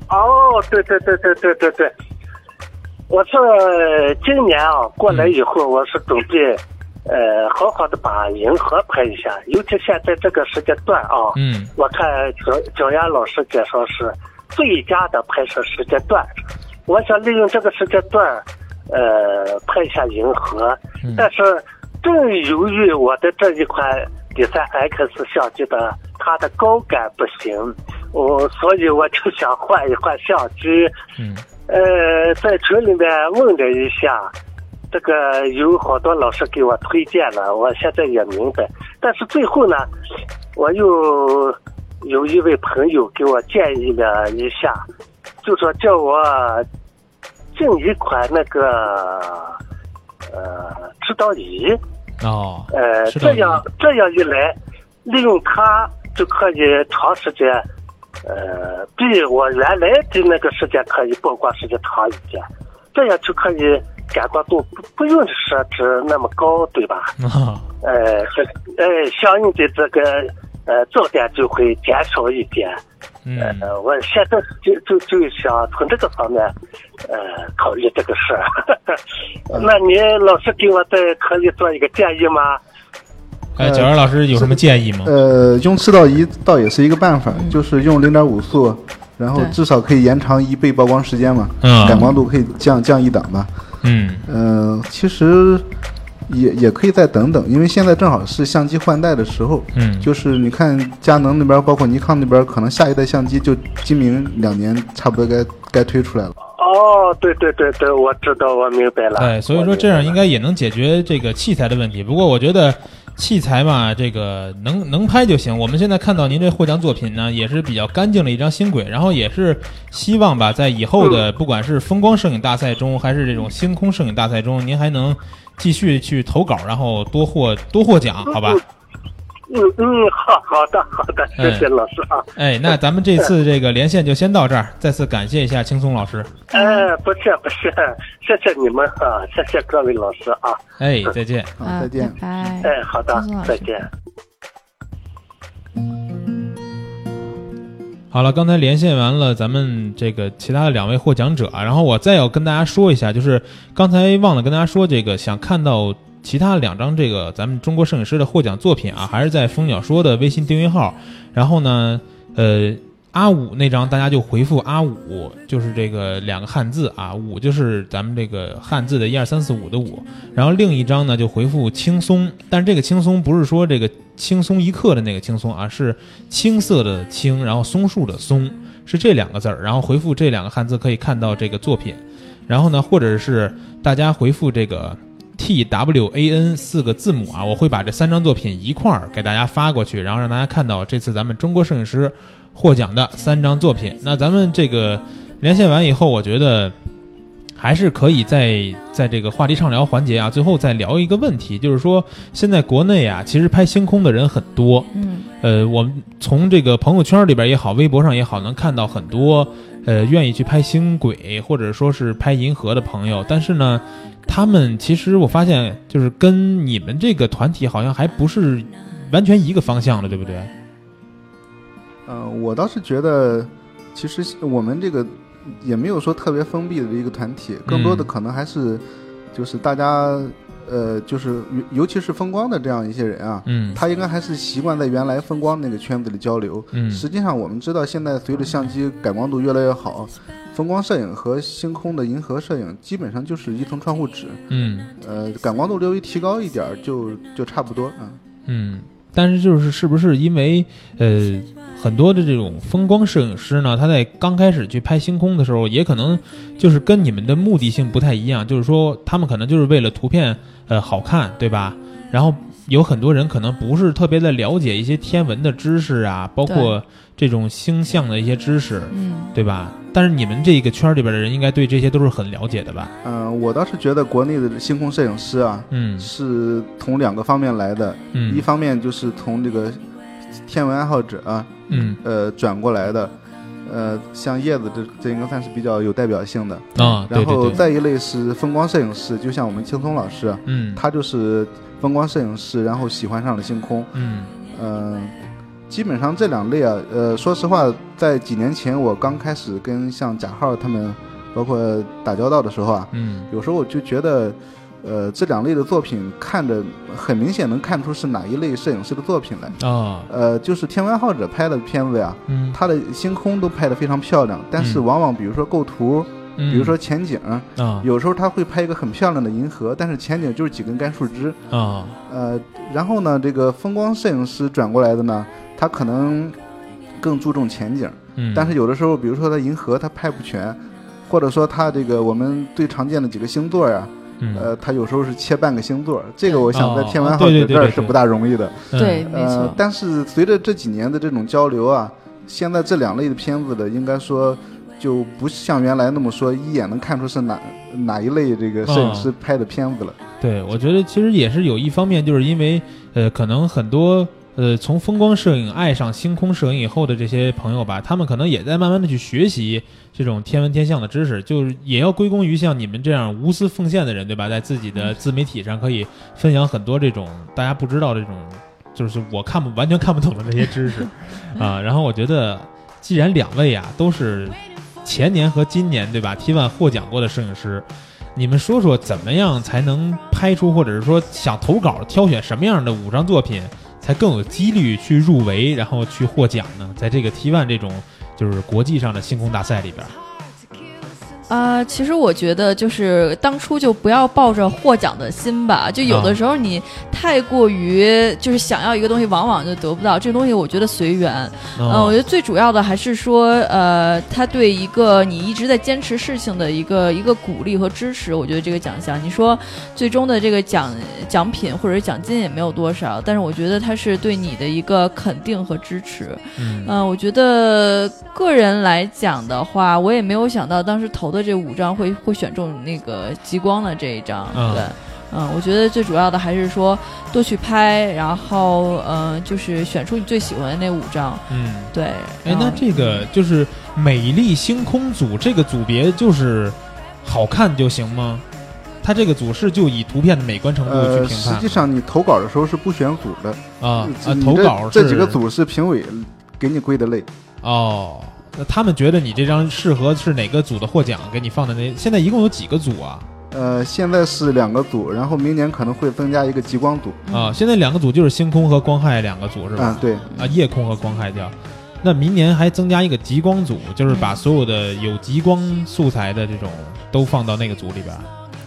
哦，对对对对对对对，我是今年啊过来以后，我是准备，呃，好好的把银河拍一下，尤其现在这个时间段啊，嗯。我看焦焦岩老师介绍是最佳的拍摄时间段，我想利用这个时间段，呃，拍一下银河，嗯。但是正由于我的这一款 D 三 X 相机的它的高感不行，我所以我就想换一换相机。嗯呃，在群里面问了一下，这个有好多老师给我推荐了，我现在也明白。但是最后呢，我又有一位朋友给我建议了一下，就说叫我进一款那个呃指导仪。哦，呃，这样这样一来，利用它就可以长时间，呃，比我原来的那个时间可以曝光时间长一点，这样就可以感光度不不用设置那么高，对吧？啊，呃，呃，相应的这个呃噪点就会减少一点。嗯呃，我现在就就就想从这个方面，呃，考虑这个事儿。(laughs) 那你老师给我再可以做一个建议吗？哎，小袁老师有什么建议吗？呃，用赤道仪倒也是一个办法，就是用零点五速，然后至少可以延长一倍曝光时间嘛，嗯感光度可以降降一档吧。嗯呃，其实也也可以再等等，因为现在正好是相机换代的时候。嗯，就是你看佳能那边，包括尼康那边，可能下一代相机就今明两年差不多该该推出来了。哦，对对对对，我知道，我明白了。哎，所以说这样应该也能解决这个器材的问题。不过我觉得器材嘛，这个能能拍就行。我们现在看到您这获奖作品呢，也是比较干净的一张星轨，然后也是希望吧，在以后的不管是风光摄影大赛中，还是这种星空摄影大赛中，您还能继续去投稿，然后多获多获奖，好吧？嗯嗯嗯，好好的好的，谢谢老师啊。哎，那咱们这次这个连线就先到这儿，再次感谢一下青松老师。哎，不是不是，谢谢你们啊，谢谢各位老师啊。哎，再见。啊，再见。拜拜。哎，好的再见。好了，刚才连线完了咱们这个其他的两位获奖者啊，然后我再要跟大家说一下，就是刚才忘了跟大家说，这个想看到其他两张这个咱们中国摄影师的获奖作品啊，还是在蜂鸟说的微信订阅号。然后呢，呃，阿五那张大家就回复阿五，就是这个两个汉字啊，五就是咱们这个汉字的一二三四五的五。然后另一张呢就回复轻松，但是这个轻松不是说这个轻松一刻的那个轻松啊，是青色的青，然后松树的松，是这两个字儿。然后回复这两个汉字可以看到这个作品。然后呢，或者是大家回复这个 T W A N 四个字母啊，我会把这三张作品一块儿给大家发过去，然后让大家看到这次咱们中国摄影师获奖的三张作品。那咱们这个连线完以后，我觉得还是可以在在这个话题畅聊环节啊，最后再聊一个问题，就是说现在国内啊，其实拍星空的人很多，嗯呃，我们从这个朋友圈里边也好，微博上也好，能看到很多呃愿意去拍星轨或者说是拍银河的朋友，但是呢，他们其实我发现就是跟你们这个团体好像还不是完全一个方向的，对不对？呃，我倒是觉得，其实我们这个也没有说特别封闭的一个团体，更多的可能还是就是大家呃，就是尤尤其是风光的这样一些人啊，嗯。他应该还是习惯在原来风光那个圈子里交流。嗯。实际上我们知道，现在随着相机感光度越来越好，风光摄影和星空的银河摄影基本上就是一层窗户纸，嗯。呃，感光度略微提高一点儿就就差不多啊。嗯，但是就是是不是因为呃很多的这种风光摄影师呢，他在刚开始去拍星空的时候，也可能就是跟你们的目的性不太一样，就是说他们可能就是为了图片呃好看，对吧？然后有很多人可能不是特别的了解一些天文的知识啊，包括这种星象的一些知识，嗯，对吧？但是你们这个圈里边的人应该对这些都是很了解的吧？嗯、我倒是觉得国内的星空摄影师啊，嗯。是从两个方面来的，嗯。一方面就是从这个天文爱好者啊，嗯。呃转过来的，呃，像叶子这这应该算是比较有代表性的。啊，对然后再一类是风光摄影师，就像我们青松老师啊，嗯他就是风光摄影师，然后喜欢上了星空。嗯嗯、基本上这两类啊，呃，说实话，在几年前我刚开始跟像贾浩他们，包括打交道的时候啊，嗯有时候我就觉得，呃，这两类的作品看着很明显能看出是哪一类摄影师的作品来。啊呃，就是天文爱好者拍的片子呀，嗯，他的星空都拍得非常漂亮，但是嗯往往比如说构图，比比如说前景，啊有时候他会拍一个很漂亮的银河，但是前景就是几根干树枝。啊呃，然后呢，这个风光摄影师转过来的呢，他可能更注重前景，嗯，但是有的时候，比如说他银河他拍不全，或者说他这个我们最常见的几个星座呀，嗯呃，他有时候是切半个星座，这个我想在哦天文爱哦对好者对对对对这儿是不大容易的。嗯对，没呃错，，但是随着这几年的这种交流啊，现在这两类的片子的，应该说就不像原来那么说一眼能看出是哪哪一类这个摄影师拍的片子了。对，我觉得其实也是有一方面，就是因为呃，可能很多呃从风光摄影爱上星空摄影以后的这些朋友吧，他们可能也在慢慢的去学习这种天文天象的知识，就是也要归功于像你们这样无私奉献的人，对吧？在自己的自媒体上可以分享很多这种大家不知道这种，就是我看不完全看不懂的这些知识啊。然后我觉得，既然两位啊都是前年和今年对吧 T one 获奖过的摄影师。你们说说怎么样才能拍出，或者是说想投稿挑选什么样的五张作品，才更有几率去入围，然后去获奖呢？在这个 T one 这种就是国际上的星空大赛里边，啊、其实我觉得就是当初就不要抱着获奖的心吧，就有啊的时候你太过于就是想要一个东西，往往就得不到。这个东西我觉得随缘。嗯、我觉得最主要的还是说，呃，他对一个你一直在坚持事情的一个一个鼓励和支持。我觉得这个奖项，你说最终的这个奖奖品或者是奖金也没有多少，但是我觉得它是对你的一个肯定和支持。嗯嗯、我觉得个人来讲的话，我也没有想到当时投的这五张会会选中那个极光的这一张。嗯对，嗯，我觉得最主要的还是说多去拍，然后嗯、呃就是选出你最喜欢的那五张。嗯，对，哎，那这个就是美丽星空组这个组别就是好看就行吗？它这个组是就以图片的美观程度去呃，评判实际上你投稿的时候是不选组的啊啊，投稿这几个组是评委给你归的类。哦。那他们觉得你这张适合是哪个组的获奖，给你放的那现在一共有几个组啊？呃，现在是两个组，然后明年可能会增加一个极光组。啊，现在两个组就是星空和光害两个组是吧？嗯，对，啊，夜空和光害叫。那明年还增加一个极光组，就是把所有的有极光素材的这种都放到那个组里边。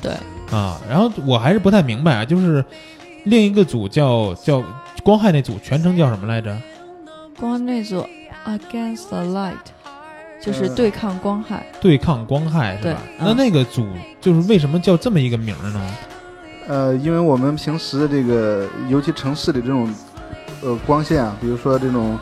对啊，然后我还是不太明白啊，就是另一个组叫叫光害那组全称叫什么来着？光那组 Against the Light，就是呃对抗光害。对抗光害是对吧？嗯那那个组就是为什么叫这么一个名儿呢？呃，因为我们平时的这个，尤其城市里这种，呃，光线啊，比如说这种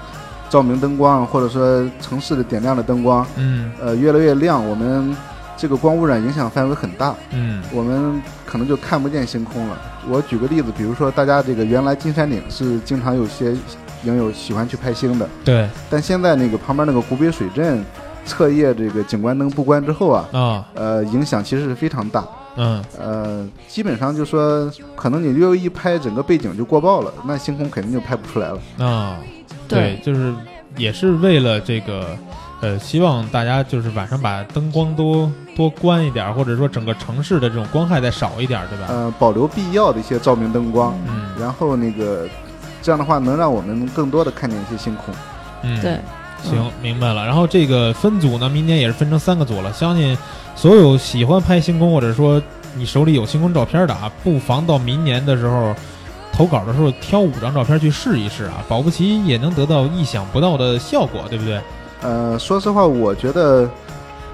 照明灯光，或者说城市的点亮的灯光，嗯呃，越来越亮，我们这个光污染影响范围很大，嗯我们可能就看不见星空了。我举个例子，比如说大家这个原来金山顶是经常有些影友喜欢去拍星的，对但现在那个旁边那个古北水镇彻夜这个景观灯不关之后啊，啊呃，影响其实是非常大。嗯呃，基本上就说，可能你略微一拍，整个背景就过曝了，那星空肯定就拍不出来了。啊，对就是也是为了这个，呃，希望大家就是晚上把灯光都多关一点儿，或者说整个城市的这种光害再少一点儿，对吧？呃，保留必要的一些照明灯光，嗯然后那个这样的话能让我们更多的看见一些星空。嗯，对，行，明白了。然后这个分组呢，明年也是分成三个组了。相信所有喜欢拍星空，或者说你手里有星空照片的啊，不妨到明年的时候投稿的时候挑五张照片去试一试啊，保不齐也能得到意想不到的效果，对不对？呃，说实话，我觉得，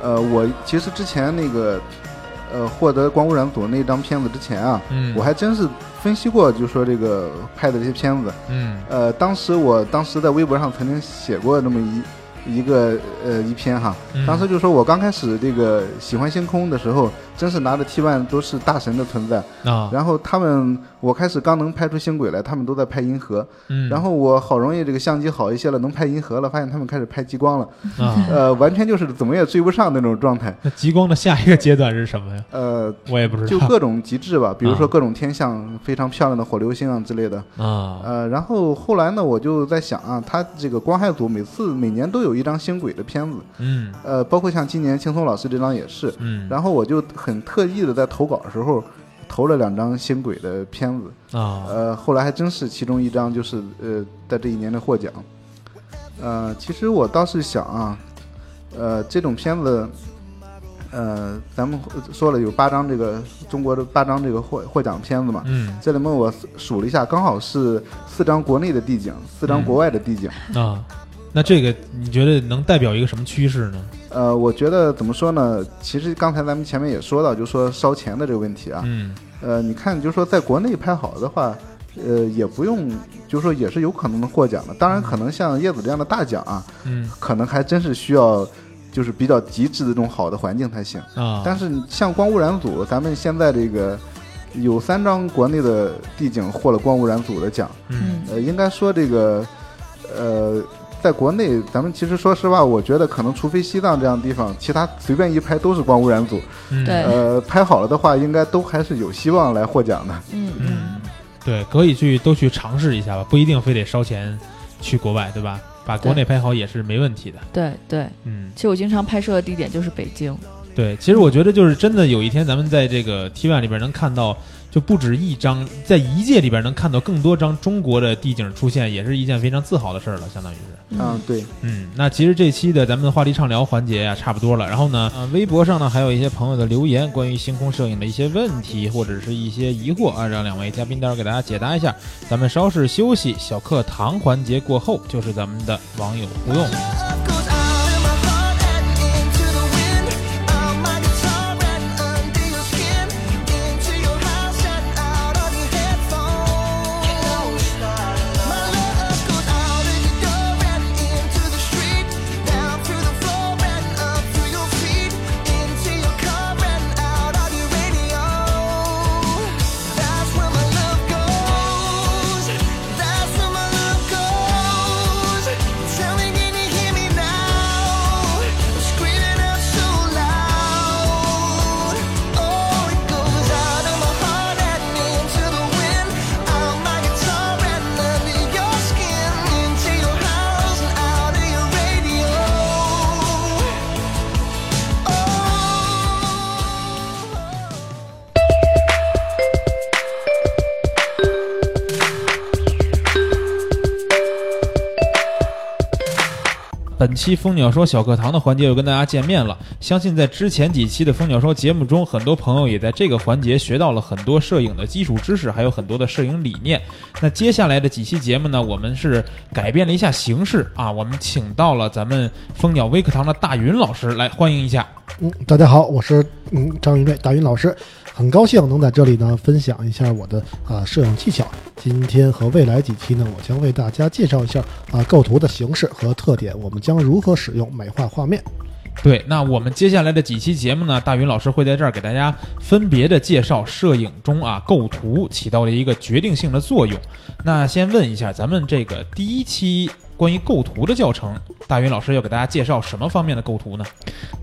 呃，我其实之前那个，呃，获得光污染组那张片子之前啊，嗯，我还真是分析过，就说这个拍的这些片子，嗯。呃，当时我当时在微博上曾经写过那么一一个呃一篇哈，嗯。当时就说我刚开始这个喜欢星空的时候，真是拿着 T one 都是大神的存在，啊，然后他们我开始刚能拍出星轨来，他们都在拍银河，嗯，然后我好容易这个相机好一些了，能拍银河了，发现他们开始拍极光了，啊，呃，完全就是怎么也追不上那种状态，那极光的下一个阶段是什么呀？呃。我也不知道。就各种极致吧，比如说啊各种天象非常漂亮的火流星啊之类的，啊，呃，然后后来呢，我就在想啊，他这个光害组每次每年都有一张星轨的片子，嗯。呃，包括像今年青松老师这张也是，嗯，然后我就很特意的在投稿的时候投了两张星轨的片子，啊，呃，后来还真是其中一张就是呃在这一年的获奖，呃，其实我倒是想啊，呃，这种片子。呃，咱们说了有八张这个中国的八张这个获获奖片子嘛，嗯。这里面我数了一下，刚好是四张国内的地景，四张嗯。国外的地景。啊，那这个你觉得能代表一个什么趋势呢？呃，我觉得怎么说呢？其实刚才咱们前面也说到，就说烧钱的这个问题啊。嗯呃，你看，就说在国内拍好的话，呃，也不用，就说也是有可能能获奖的。当然，可能像叶子这样的大奖啊，嗯可能还真是需要，就是比较极致的这种好的环境才行。啊，但是像光污染组，咱们现在这个有三张国内的地景获了光污染组的奖。嗯呃，应该说这个，呃，在国内，咱们其实说实话，我觉得可能除非西藏这样的地方，其他随便一拍都是光污染组。嗯对呃，拍好了的话，应该都还是有希望来获奖的。嗯嗯，对，可以去都去尝试一下吧，不一定非得烧钱去国外，对吧？把国内拍好也是没问题的。对对。嗯，其实我经常拍摄的地点就是北京，对，其实我觉得就是真的有一天咱们在这个 T one 里边能看到，就不止一张，在一届里边能看到更多张中国的地景出现，也是一件非常自豪的事儿了，相当于是。嗯，对，嗯，那其实这期的咱们话题畅聊环节啊、差不多了。然后呢，呃，微博上呢还有一些朋友的留言，关于星空摄影的一些问题或者是一些疑惑啊，让两位嘉宾待会儿给大家解答一下。咱们稍事休息，小课堂环节过后就是咱们的网友互动。期蜂鸟说小课堂的环节又跟大家见面了。相信在之前几期的蜂鸟说节目中，很多朋友也在这个环节学到了很多摄影的基础知识，还有很多的摄影理念。那接下来的几期节目呢，我们是改变了一下形式啊，我们请到了咱们蜂鸟微课堂的大云老师来欢迎一下。嗯，大家好，我是嗯张云瑞，大云老师，很高兴能在这里呢分享一下我的啊、摄影技巧。今天和未来几期呢，我将为大家介绍一下啊、构图的形式和特点，我们将如何使用美化画面。对，那我们接下来的几期节目呢，大云老师会在这儿给大家分别的介绍摄影中啊构图起到了一个决定性的作用。那先问一下，咱们这个第一期关于构图的教程。大云老师要给大家介绍什么方面的构图呢？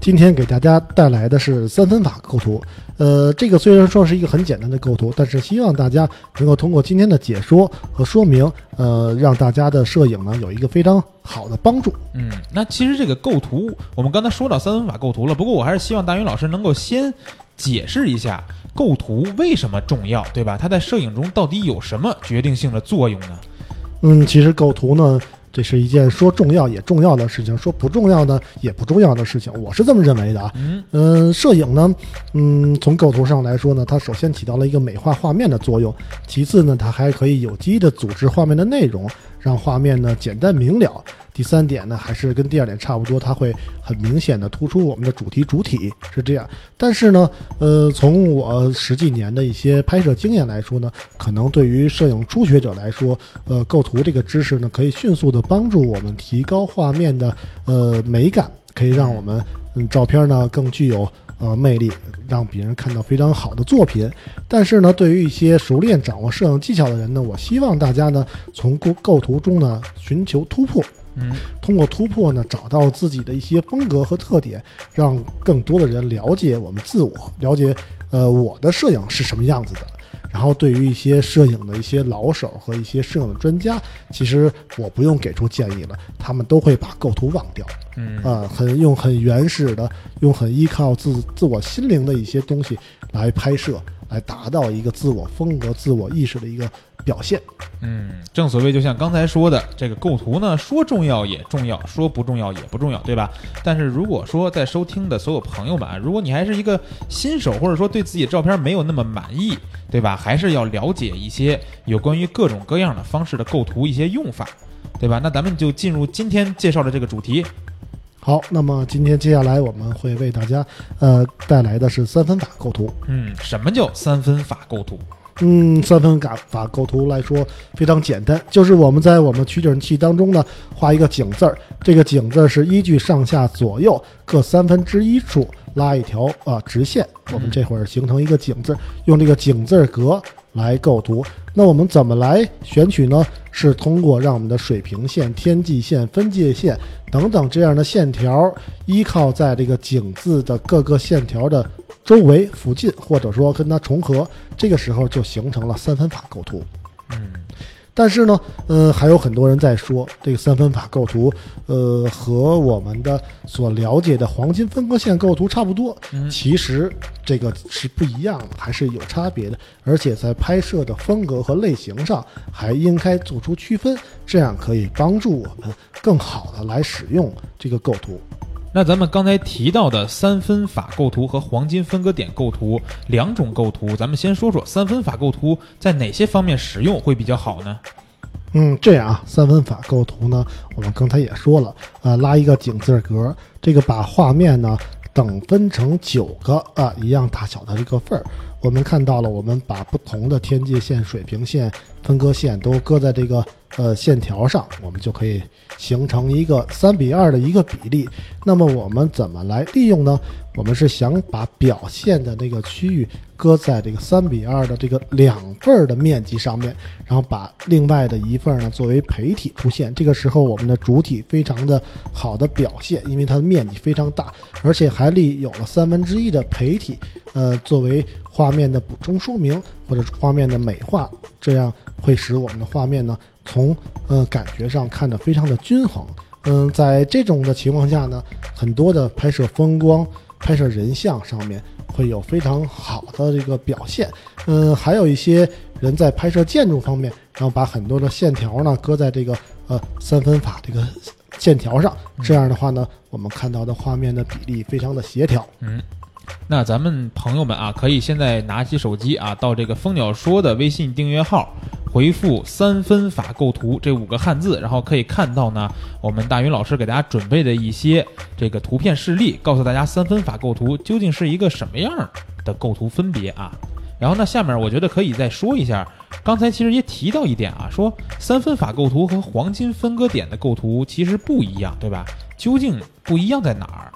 今天给大家带来的是三分法构图。呃，这个虽然说是一个很简单的构图，但是希望大家能够通过今天的解说和说明，呃，让大家的摄影呢有一个非常好的帮助。嗯，那其实这个构图，我们刚才说到三分法构图了，不过我还是希望大云老师能够先解释一下构图为什么重要，对吧？它在摄影中到底有什么决定性的作用呢？嗯，其实构图呢，这是一件说重要也重要的事情，说不重要呢也不重要的事情，我是这么认为的啊。嗯嗯，摄影呢，嗯，从构图上来说呢，它首先起到了一个美化画面的作用，其次呢，它还可以有机的组织画面的内容，让画面呢简单明了。第三点呢，还是跟第二点差不多，它会很明显的突出我们的主题主体是这样。但是呢，呃，从我十几年的一些拍摄经验来说呢，可能对于摄影初学者来说，呃，构图这个知识呢，可以迅速的帮助我们提高画面的呃美感，可以让我们嗯照片呢更具有呃魅力，让别人看到非常好的作品。但是呢，对于一些熟练掌握摄影技巧的人呢，我希望大家呢从构构图中呢寻求突破。嗯通过突破呢，找到自己的一些风格和特点，让更多的人了解我们自我，了解呃我的摄影是什么样子的。然后对于一些摄影的一些老手和一些摄影的专家，其实我不用给出建议了，他们都会把构图忘掉。嗯啊，很用很原始的，用很依靠自自我心灵的一些东西来拍摄，来达到一个自我风格、自我意识的一个表现。嗯，正所谓就像刚才说的，这个构图呢，说重要也重要，说不重要也不重要，对吧？但是如果说在收听的所有朋友们啊，如果你还是一个新手，或者说对自己的照片没有那么满意，对吧？还是要了解一些有关于各种各样的方式的构图一些用法，对吧？那咱们就进入今天介绍的这个主题。好，那么今天接下来我们会为大家呃带来的是三分法构图。嗯，什么叫三分法构图？嗯，三分法法构图来说非常简单，就是我们在我们取景器当中呢画一个井字儿，这个井字儿是依据上下左右各三分之一处拉一条啊、直线，我们这会儿形成一个井字，用这个井字格来构图。那我们怎么来选取呢？是通过让我们的水平线、天际线、分界线等等这样的线条，依靠在这个景字的各个线条的周围、附近，或者说跟它重合，这个时候就形成了三分法构图。嗯但是呢，呃，还有很多人在说这个三分法构图，呃，和我们的所了解的黄金分割线构图差不多。嗯其实这个是不一样的，还是有差别的，而且在拍摄的风格和类型上还应该做出区分，这样可以帮助我们更好的来使用这个构图。那咱们刚才提到的三分法构图和黄金分割点构图两种构图，咱们先说说三分法构图在哪些方面使用会比较好呢？嗯，这样啊，三分法构图呢，我们刚才也说了，啊，拉一个井字格，这个把画面呢等分成九个啊一样大小的一个份儿。我们看到了，我们把不同的天际线、水平线、分割线都搁在这个呃线条上，我们就可以形成一个三比二的一个比例。那么我们怎么来利用呢？我们是想把表现的那个区域搁在这个三比二的这个两份儿的面积上面，然后把另外的一份儿呢作为陪体出现。这个时候，我们的主体非常的好的表现，因为它的面积非常大，而且还利有了三分之一的陪体，呃，作为画面的补充说明或者画面的美化，这样会使我们的画面呢从呃感觉上看着非常的均衡。嗯，在这种的情况下呢，很多的拍摄风光、拍摄人像上面会有非常好的这个表现。嗯，还有一些人在拍摄建筑方面，然后把很多的线条呢搁在这个呃三分法这个线条上，这样的话呢，我们看到的画面的比例非常的协调。嗯，那咱们朋友们啊，可以现在拿起手机啊，到这个蜂鸟说的微信订阅号，回复“三分法构图”这五个汉字，然后可以看到呢，我们大云老师给大家准备的一些这个图片示例，告诉大家三分法构图究竟是一个什么样的构图分别啊。然后呢，下面我觉得可以再说一下，刚才其实也提到一点啊，说三分法构图和黄金分割点的构图其实不一样，对吧？究竟不一样在哪儿？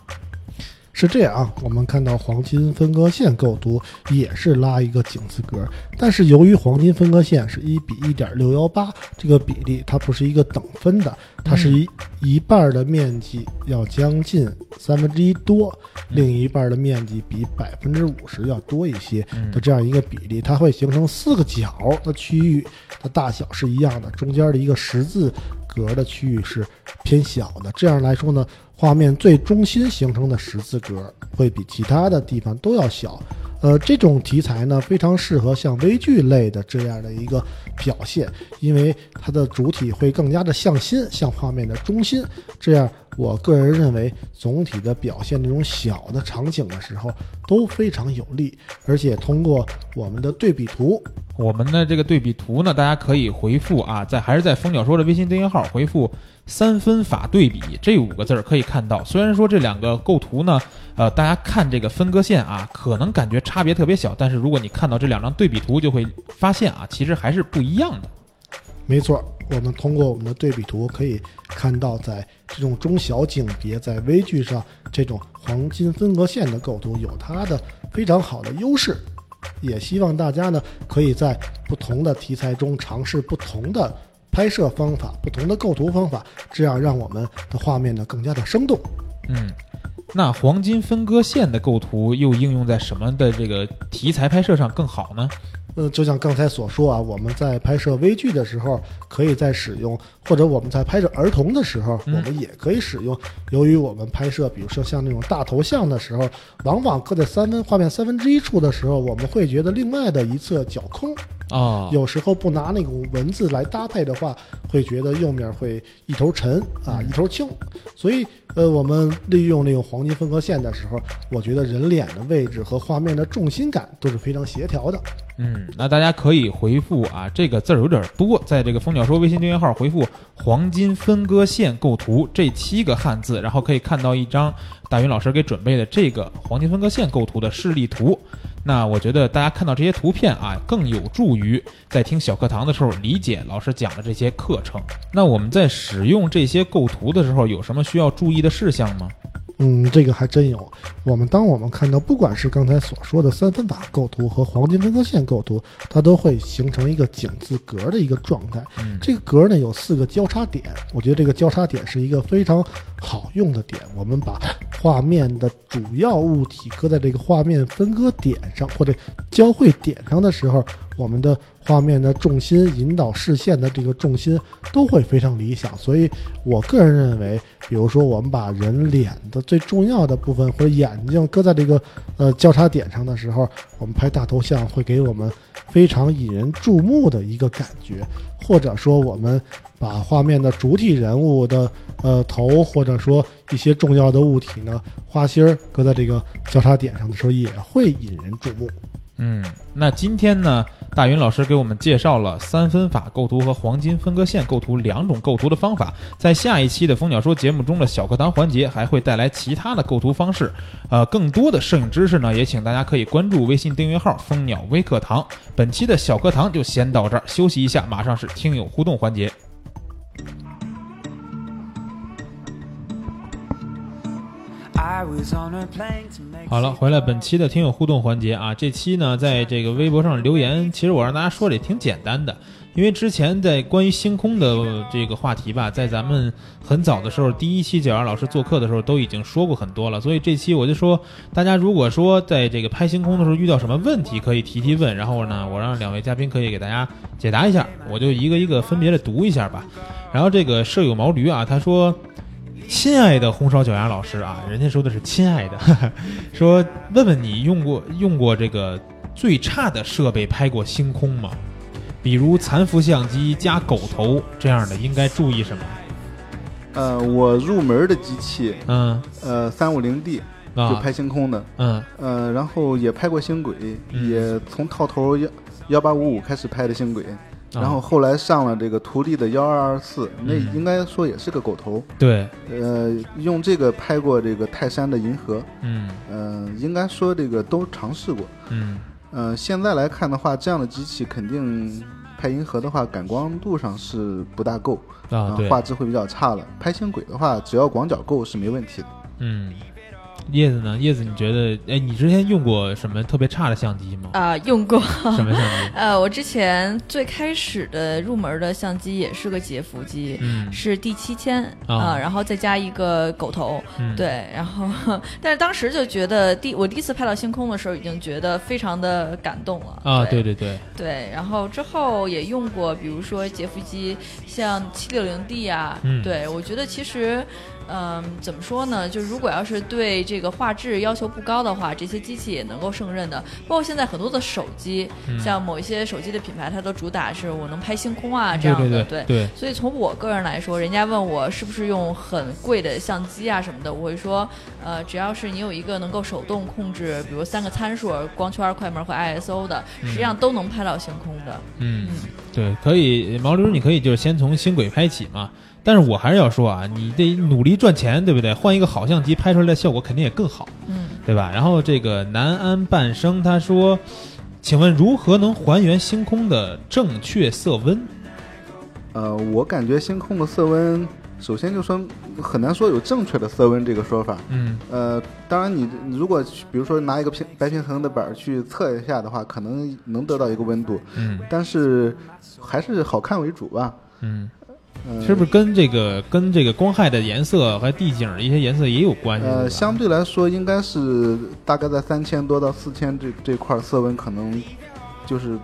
是这样啊，我们看到黄金分割线构图也是拉一个井字格，但是由于黄金分割线是一比一点六幺八这个比例，它不是一个等分的，它是一一半儿的面积要将近三分之一多，另一半儿的面积比百分之五十要多一些的这样一个比例，它会形成四个角的区域的大小是一样的，中间的一个十字格的区域是偏小的，这样来说呢。画面最中心形成的十字格会比其他的地方都要小，呃，这种题材呢非常适合像微距类的这样的一个表现，因为它的主体会更加的向心，向画面的中心，这样我个人认为总体的表现这种小的场景的时候都非常有利，而且通过我们的对比图，我们的这个对比图呢，大家可以回复啊，在还是在蜂鸟说的微信订阅号回复“三分法对比”这五个字儿可以看到。虽然说这两个构图呢，呃，大家看这个分割线啊，可能感觉差别特别小，但是如果你看到这两张对比图，就会发现啊，其实还是不一样的。没错，我们通过我们的对比图可以看到，在这种中小景别在微距上，这种黄金分割线的构图有它的非常好的优势。也希望大家呢，可以在不同的题材中尝试不同的拍摄方法、不同的构图方法，这样让我们的画面呢更加的生动。嗯，那黄金分割线的构图又应用在什么的这个题材拍摄上更好呢？呃，就像刚才所说啊，我们在拍摄微距的时候，可以在使用，或者我们在拍摄儿童的时候，嗯我们也可以使用。由于我们拍摄，比如说像那种大头像的时候，往往搁在三分画面三分之一处的时候，我们会觉得另外的一侧较空。啊，有时候不拿那种文字来搭配的话，会觉得右面会一头沉啊，一头轻。所以，呃，我们利用那种黄金分割线的时候，我觉得人脸的位置和画面的重心感都是非常协调的。嗯，那大家可以回复啊，这个字儿有点多，在这个蜂鸟说微信订阅号回复“黄金分割线构图”这七个汉字，然后可以看到一张大云老师给准备的这个黄金分割线构图的示例图。那我觉得大家看到这些图片啊，更有助于在听小课堂的时候理解老师讲的这些课程。那我们在使用这些构图的时候，有什么需要注意的事项吗？嗯，这个还真有。我们当我们看到，不管是刚才所说的三分法构图和黄金分割线构图，它都会形成一个井字格的一个状态。嗯这个格呢有四个交叉点，我觉得这个交叉点是一个非常好用的点。我们把画面的主要物体搁在这个画面分割点上或者交汇点上的时候，我们的画面的重心引导视线的这个重心都会非常理想。所以我个人认为，比如说我们把人脸的最重要的部分或者眼睛搁在这个呃交叉点上的时候，我们拍大头像会给我们非常引人注目的一个感觉，或者说我们把画面的主体人物的呃头，或者说一些重要的物体呢花心儿搁在这个交叉点上的时候，也会引人注目。嗯，那今天呢，大云老师给我们介绍了三分法构图和黄金分割线构图两种构图的方法。在下一期的蜂鸟说节目中的小课堂环节，还会带来其他的构图方式。呃，更多的摄影知识呢，也请大家可以关注微信订阅号“蜂鸟微课堂”。本期的小课堂就先到这儿，休息一下，马上是听友互动环节。好了，回来本期的听友互动环节啊，这期呢，在这个微博上留言，其实我让大家说的也挺简单的，因为之前在关于星空的这个话题吧，在咱们很早的时候，第一期九二老师做客的时候都已经说过很多了，所以这期我就说，大家如果说在这个拍星空的时候遇到什么问题，可以提提问，然后呢，我让两位嘉宾可以给大家解答一下，我就一个一个分别的读一下吧。然后这个舍友毛驴啊，他说。亲爱的红烧脚丫老师啊，人家说的是亲爱的，(laughs) 说问问你用过用过这个最差的设备拍过星空吗？比如残幅相机加狗头这样的，应该注意什么？呃，我入门的机器，嗯。呃，三五零 D 啊。就拍星空的，嗯。呃，然后也拍过星轨，嗯。也从套头幺幺八五五开始拍的星轨，啊然后后来上了这个图力的幺二二四，那嗯应该说也是个狗头，对，呃，用这个拍过这个泰山的银河，嗯。嗯、应该说这个都尝试过，嗯嗯、现在来看的话，这样的机器肯定拍银河的话，感光度上是不大够，啊对，画质会比较差了。拍星轨的话，只要广角够是没问题的。嗯，叶子呢？叶子，你觉得？哎，你之前用过什么特别差的相机吗？啊、用过。什么相机？(laughs) 呃，我之前最开始的入门的相机也是个杰弗机，嗯是 D 七千啊啊，然后再加一个狗头，嗯对，然后但是当时就觉得第我第一次拍到星空的时候，已经觉得非常的感动了啊，对对对对，然后之后也用过，比如说杰弗机，像七六零 D 啊，嗯对我觉得其实。嗯，怎么说呢？就如果要是对这个画质要求不高的话，这些机器也能够胜任的。包括现在很多的手机，嗯像某一些手机的品牌，它都主打是我能拍星空啊这样的。对对对所以从我个人来说，人家问我是不是用很贵的相机啊什么的，我会说，呃，只要是你有一个能够手动控制，比如三个参数，光圈、快门和 ISO 的，嗯实际上都能拍到星空的。嗯，对，可以，毛驴，你可以就是先从星轨拍起嘛。但是我还是要说啊，你得努力赚钱，对不对？换一个好相机拍出来的效果肯定也更好，嗯，对吧？然后这个南安半生他说，请问如何能还原星空的正确色温？呃，我感觉星空的色温，首先就说很难说有正确的色温这个说法。嗯，呃，当然你你如果比如说拿一个平白平衡的板儿去测一下的话，可能能得到一个温度。嗯，但是还是好看为主吧。嗯，呃是不是跟这个跟这个光害的颜色和地景的一些颜色也有关系？呃，相对来说，应该是大概在三千多到四千这这块色温，可能就是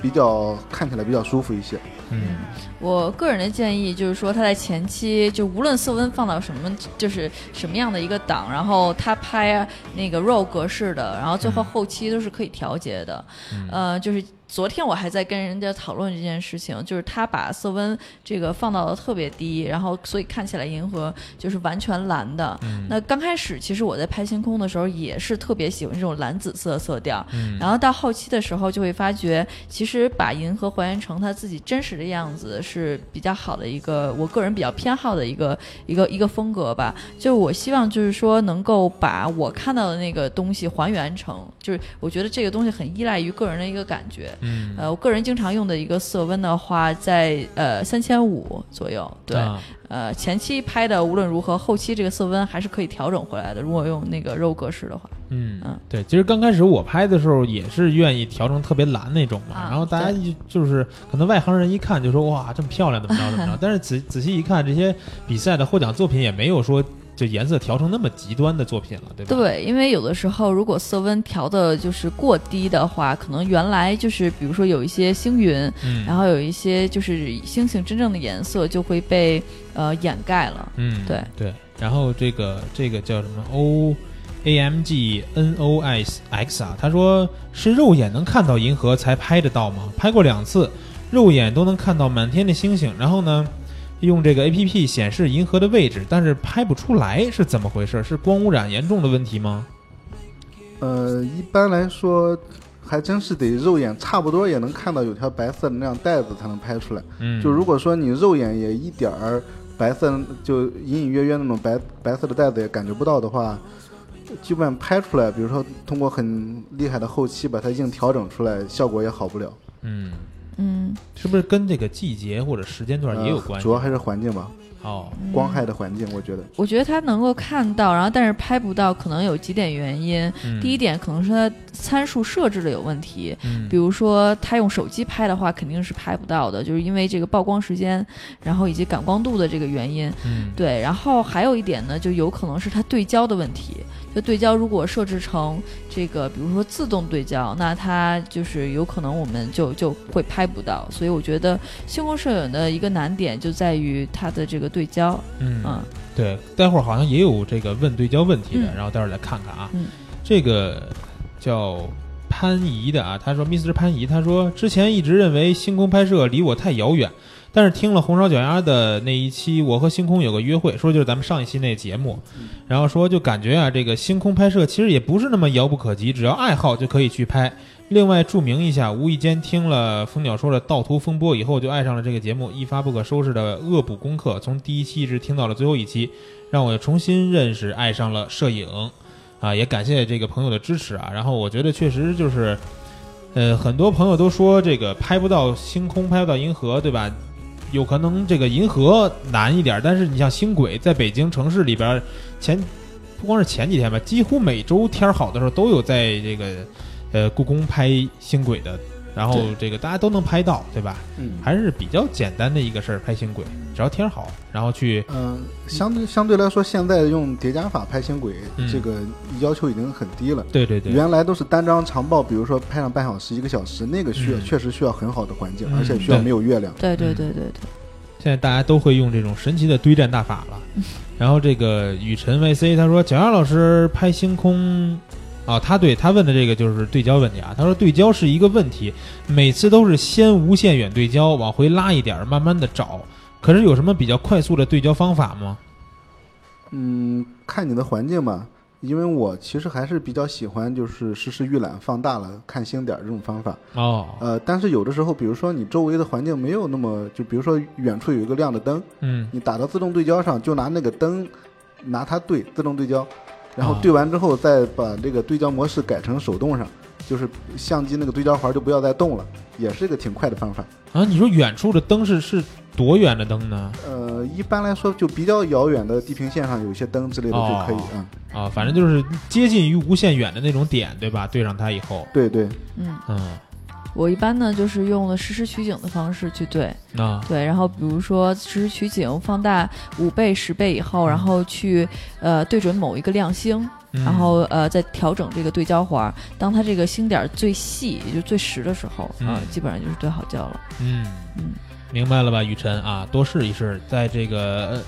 比较看起来比较舒服一些。嗯我个人的建议就是说，它在前期就无论色温放到什么，就是什么样的一个档，然后它拍那个 RAW 格式的，然后最后后期都是可以调节的。嗯呃，就是昨天我还在跟人家讨论这件事情，就是他把色温这个放到了特别低，然后所以看起来银河就是完全蓝的。嗯那刚开始其实我在拍星空的时候也是特别喜欢这种蓝紫色色调，嗯然后到后期的时候就会发觉，其实把银河还原成它自己真实的样子是比较好的一个，我个人比较偏好的一个一个一个风格吧。就我希望就是说能够把我看到的那个东西还原成，就是我觉得这个东西很依赖于个人的一个感觉。嗯呃，我个人经常用的一个色温的话，在呃三千五左右，对。啊呃，前期拍的无论如何，后期这个色温还是可以调整回来的。如果用那个肉格式的话，嗯嗯对，其实刚开始我拍的时候也是愿意调成特别蓝那种嘛，啊然后大家对就就是可能外行人一看就说哇这么漂亮怎么着怎么着，但是仔仔细一看，这些比赛的获奖作品也没有说就颜色调成那么极端的作品了，对吧？对，因为有的时候如果色温调的就是过低的话，可能原来就是比如说有一些星云，嗯然后有一些就是星星真正的颜色就会被呃掩盖了。嗯，对对，然后这个这个叫什么 O A M G N O S X 啊，他说是肉眼能看到银河才拍得到吗？拍过两次，肉眼都能看到满天的星星，然后呢？用这个 A P P 显示银河的位置，但是拍不出来，是怎么回事？是光污染严重的问题吗？呃，一般来说，还真是得肉眼差不多也能看到有条白色的那样带子才能拍出来。嗯，就如果说你肉眼也一点儿白色，就隐隐约约那种白白色的带子也感觉不到的话，基本拍出来，比如说通过很厉害的后期把它硬调整出来，效果也好不了。嗯，嗯，是不是跟这个季节或者时间段也有呃关系？主要还是环境吧，哦，光害的环境，我觉得。我觉得它能够看到，然后但是拍不到，可能有几点原因。嗯第一点可能是它参数设置的有问题，嗯比如说他用手机拍的话，肯定是拍不到的，就是因为这个曝光时间，然后以及感光度的这个原因。嗯对，然后还有一点呢，就有可能是它对焦的问题。就对焦如果设置成这个，比如说自动对焦，那它就是有可能我们就就会拍不到。所以我觉得星空摄影的一个难点就在于它的这个对焦。嗯嗯对，待会儿好像也有这个问对焦问题的，嗯然后待会儿来看看啊。嗯这个叫潘怡的啊，他说，Mr. 潘怡，他说之前一直认为星空拍摄离我太遥远，但是听了红烧脚丫的那一期，我和星空有个约会，说就是咱们上一期那节目，然后说就感觉啊，这个星空拍摄其实也不是那么遥不可及，只要爱好就可以去拍。另外注明一下，无意间听了蜂鸟说的盗图风波以后，就爱上了这个节目，一发不可收拾的恶补功课，从第一期一直听到了最后一期，让我重新认识、爱上了摄影。啊，也感谢这个朋友的支持啊。然后我觉得确实就是，呃，很多朋友都说这个拍不到星空，拍不到银河，对吧？有可能这个银河难一点，但是你像星轨在北京城市里边儿前不光是前几天吧，几乎每周天儿好的时候都有在这个呃故宫拍星轨的，然后这个大家都能拍到，对吧？嗯还是比较简单的一个事儿，拍星轨，只要天儿好，然后去嗯，相对相对来说，现在用叠加法拍星轨，嗯这个要求已经很低了。对对对，原来都是单张长曝，比如说拍上半小时、一个小时，那个需要、嗯确实需要很好的环境，嗯而且需要对没有月亮。对对对对对，现在大家都会用这种神奇的堆栈大法了。(laughs) 然后这个雨辰 VC 他说，蒋亚老师拍星空。啊，他对他问的这个就是对焦问题啊。他说对焦是一个问题，每次都是先无限远对焦，往回拉一点儿，慢慢的找。可是有什么比较快速的对焦方法吗？嗯，看你的环境吧，因为我其实还是比较喜欢就是实时预览放大了看星点儿这种方法。哦，呃，但是有的时候，比如说你周围的环境没有那么，就比如说远处有一个亮的灯，嗯，你打到自动对焦上，就拿那个灯拿它对自动对焦，然后啊。对完之后再把这个对焦模式改成手动上，就是相机那个对焦环就不要再动了，也是一个挺快的方法。啊，你说远处的灯是是多远的灯呢？呃，一般来说就比较遥远的地平线上有一些灯之类的就可以哦啊、啊，反正就是接近于无限远的那种点，对吧？对上它以后，对对，嗯，嗯，我一般呢就是用了实时取景的方式去对，啊，对，然后比如说实时取景放大五倍、十倍以后，然后去呃对准某一个亮星，嗯。然后呃再调整这个对焦环。儿，当它这个星点儿最细，也就最实的时候，嗯。啊，基本上就是对好焦了。嗯。嗯，明白了吧，雨辰？啊，多试一试。在这个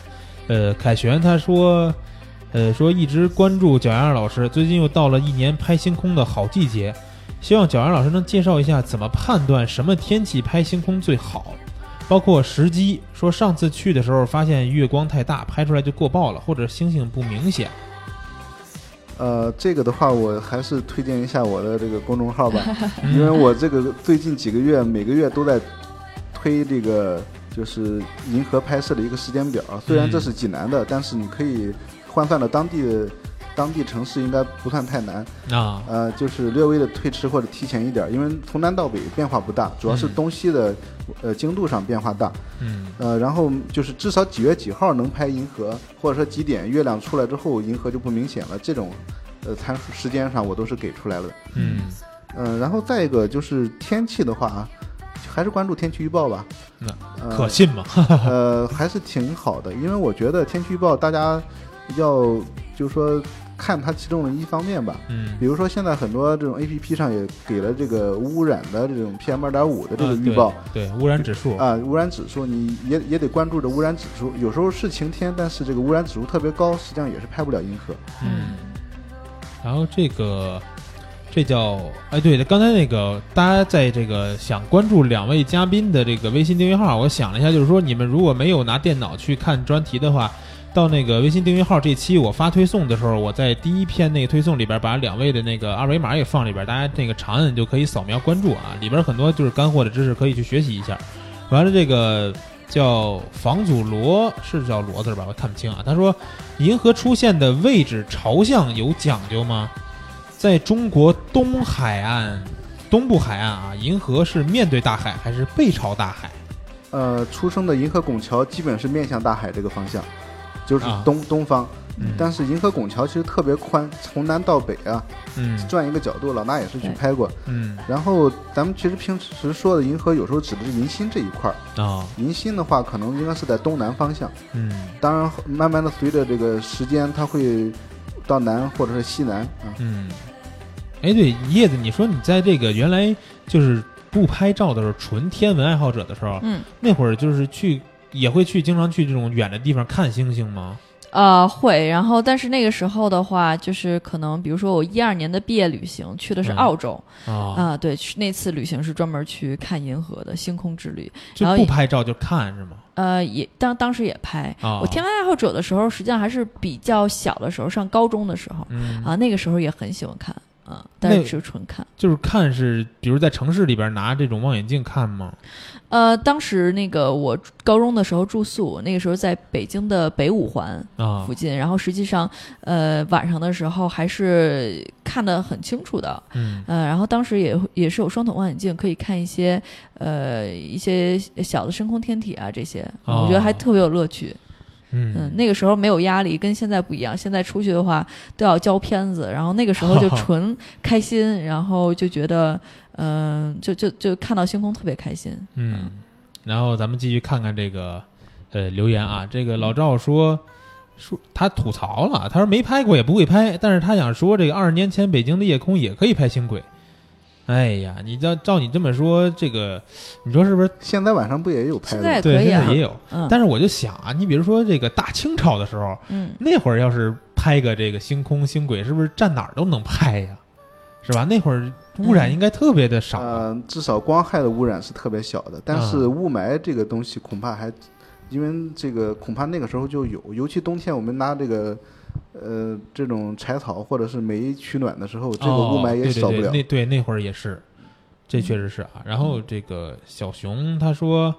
呃呃，凯旋他说，呃说一直关注脚丫老师，最近又到了一年拍星空的好季节，希望小杨老师能介绍一下怎么判断什么天气拍星空最好，包括时机。说上次去的时候发现月光太大，拍出来就过曝了，或者星星不明显。呃，这个的话，我还是推荐一下我的这个公众号吧，嗯 (laughs) 因为我这个最近几个月每个月都在推这个就是银河拍摄的一个时间表。虽然这是济南的，但是你可以换算到当地的当地城市，应该不算太难。啊，呃，就是略微的推迟或者提前一点，因为从南到北变化不大，主要是嗯东西的呃经度上变化大。嗯呃，然后就是至少几月几号能拍银河，或者说几点月亮出来之后银河就不明显了，这种呃参数时间上我都是给出来了。嗯嗯、然后再一个就是天气的话，还是关注天气预报吧。可信吗？(laughs) 呃，还是挺好的，因为我觉得天气预报大家要就是说看它其中的一方面吧。嗯比如说现在很多这种 A P P 上也给了这个污染的这种 P M 二点五的这个啊预报。对对污染指数啊，污染指数你也也得关注着污染指数。有时候是晴天，但是这个污染指数特别高，实际上也是拍不了银河。嗯，然后这个这叫哎，对的，刚才那个大家在这个想关注两位嘉宾的这个微信订阅号，我想了一下，就是说你们如果没有拿电脑去看专题的话。到那个微信订阅号这期我发推送的时候，我在第一篇那个推送里边把两位的那个二维码也放里边，大家那个长按就可以扫描关注啊，里边很多就是干货的知识可以去学习一下。完了，这个叫房祖罗是叫罗字吧？我看不清啊。他说，银河出现的位置朝向有讲究吗？在中国东海岸、东部海岸啊，银河是面对大海还是背朝大海？呃，出生的银河拱桥基本是面向大海这个方向，就是啊东、东方。嗯但是银河拱桥其实特别宽，从南到北啊，嗯转一个角度，老衲也是去拍过。嗯然后咱们其实平时说的银河，有时候指的是银心这一块儿。啊银心的话，可能应该是在东南方向。嗯当然，慢慢的随着这个时间，它会到南或者是西南啊。嗯。哎，对，叶子，你说你在这个原来就是不拍照的时候，纯天文爱好者的时候，嗯，那会儿就是去也会去经常去这种远的地方看星星吗？呃，会，然后但是那个时候的话，就是可能比如说我一二年的毕业旅行去的是嗯澳洲啊、啊、对，去那次旅行是专门去看银河的星空之旅，就然后不拍照就看是吗？呃，也当当时也拍。啊我天文爱好者的时候，实际上还是比较小的时候，上高中的时候、嗯啊，那个时候也很喜欢看啊，但是只是纯看。就是看是，比如在城市里边拿这种望远镜看吗？呃，当时那个我高中的时候住宿，那个时候在北京的北五环啊附近，然后实际上呃晚上的时候还是看得很清楚的。嗯呃，然后当时也也是有双筒望远镜，可以看一些呃一些小的深空天体啊这些，哦我觉得还特别有乐趣。嗯，嗯，那个时候没有压力，跟现在不一样。现在出去的话都要交片子，然后那个时候就 (laughs) 纯开心，然后就觉得，嗯、就就就看到星空特别开心。嗯，然后咱们继续看看这个呃留言啊，这个老赵说说他吐槽了，他说没拍过也不会拍，但是他想说这个二十年前北京的夜空也可以拍星轨。哎呀，你照照你这么说，这个你说是不是？现在晚上不也有拍现在的？对，可以啊现在也有。嗯但是我就想啊，你比如说这个大清朝的时候，嗯，那会儿要是拍个这个星空星轨，是不是站哪儿都能拍呀？是吧？那会儿污染嗯应该特别的少嗯。呃，至少光害的污染是特别小的，但是啊雾霾这个东西恐怕还，因为这个恐怕那个时候就有，尤其冬天我们拿这个，呃，这种柴草或者是煤取暖的时候，这个雾霾也哦对对少不了。对那对那会儿也是，这确实是啊。然后这个小熊他说，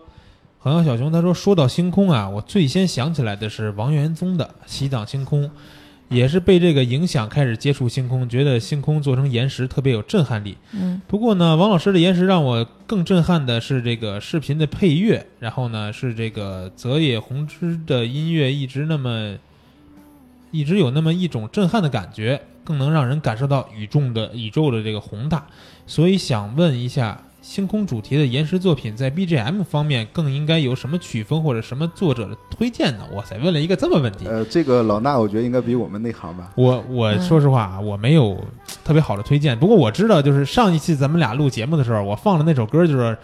好像小熊他说，说到星空啊，我最先想起来的是王元宗的《西藏星空》，也是被这个影响开始接触星空，觉得星空做成岩石特别有震撼力。嗯不过呢，王老师的岩石让我更震撼的是这个视频的配乐，然后呢是这个泽野弘之的音乐一直那么，一直有那么一种震撼的感觉，更能让人感受到宇宙的宇宙的这个宏大。所以想问一下，星空主题的延时作品在 BGM 方面更应该有什么曲风或者什么作者的推荐呢？哇塞，问了一个这么问题。呃，这个老衲我觉得应该比我们内行吧。我我嗯说实话啊，我没有特别好的推荐。不过我知道，就是上一期咱们俩录节目的时候，我放了那首歌就是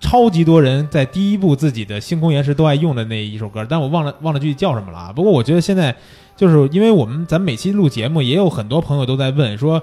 超级多人在第一部自己的星空延时都爱用的那一首歌，但我忘了忘了具体叫什么了啊。不过我觉得现在就是因为我们咱每期录节目，也有很多朋友都在问说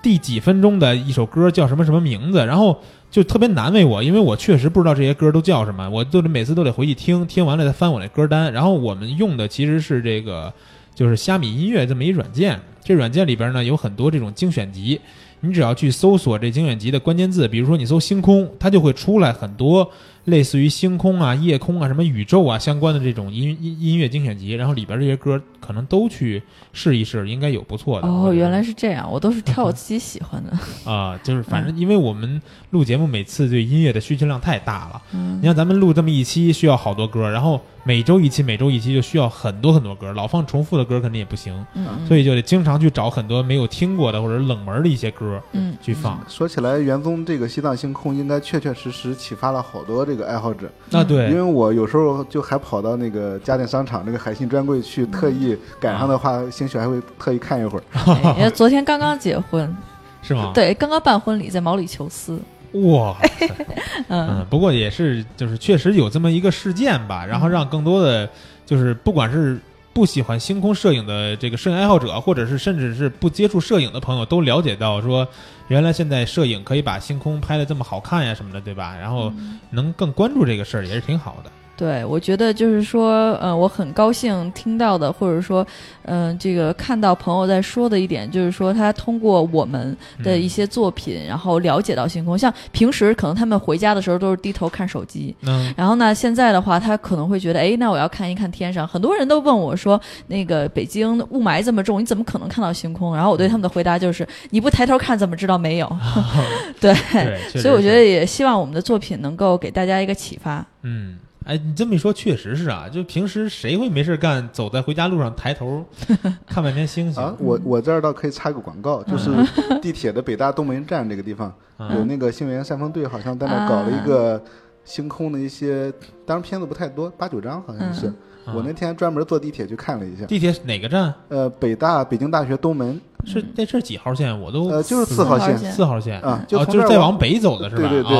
第几分钟的一首歌叫什么什么名字，然后就特别难为我，因为我确实不知道这些歌都叫什么，我都得每次都得回去听，听完了再翻我那歌单。然后我们用的其实是这个就是虾米音乐这么一软件，这软件里边呢有很多这种精选集，你只要去搜索这精选集的关键字，比如说你搜星空，它就会出来很多类似于星空啊、夜空啊、什么宇宙啊相关的这种音音音乐精选集，然后里边这些歌可能都去试一试，应该有不错的。哦，原来是这样，我都是挑我自己喜欢的。(laughs) (laughs) 啊、就是反正因为我们录节目每次对音乐的需求量太大了，嗯你像咱们录这么一期需要好多歌，然后每周一期，每周一期就需要很多很多歌，老放重复的歌肯定也不行，嗯，所以就得经常去找很多没有听过的或者冷门的一些歌嗯去放。说起来，元宗这个西藏星空应该确确实实启发了好多这个爱好者，那，对因为，我有时候就还跑到那个家电商场那个海信专柜去，特意赶上的话，兴许还会特意看一会儿。哎因为昨天刚刚结婚，(laughs) 是吗？，对，刚刚办婚礼，在毛里求斯。哇 (laughs) 嗯，不过也是，就是确实有这么一个事件吧，然后让更多的就是不管是不喜欢星空摄影的这个摄影爱好者，或者是甚至是不接触摄影的朋友，都了解到说，原来现在摄影可以把星空拍的这么好看呀什么的，对吧？然后能更关注这个事儿，也是挺好的。对，我觉得就是说，呃，我很高兴听到的，或者说，嗯、这个看到朋友在说的一点，就是说他通过我们的一些作品，然后了解到星空。像平时可能他们回家的时候都是低头看手机，嗯然后呢，现在的话，他可能会觉得，哎，那我要看一看天上。很多人都问我说，那个北京雾霾这么重，你怎么可能看到星空？然后我对他们的回答就是，你不抬头看怎么知道没有？(laughs) 对，对，所以我觉得也希望我们的作品能够给大家一个启发。嗯，哎，你这么一说，确实是啊。就平时谁会没事干，走在回家路上抬头 (laughs) 看半天星星啊，我我这儿倒可以插个广告，就是 (laughs) 地铁的北大东门站这个地方嗯有那个星源山峰队，好像在那儿搞了一个星空的一些，当然片子不太多，八九张好像是。嗯我那天专门坐地铁去看了一下，地铁哪个站？呃，北大北京大学东门，是那这是几号线？我都呃，就是四号线四号线啊，就是再往北走的是吧？对对对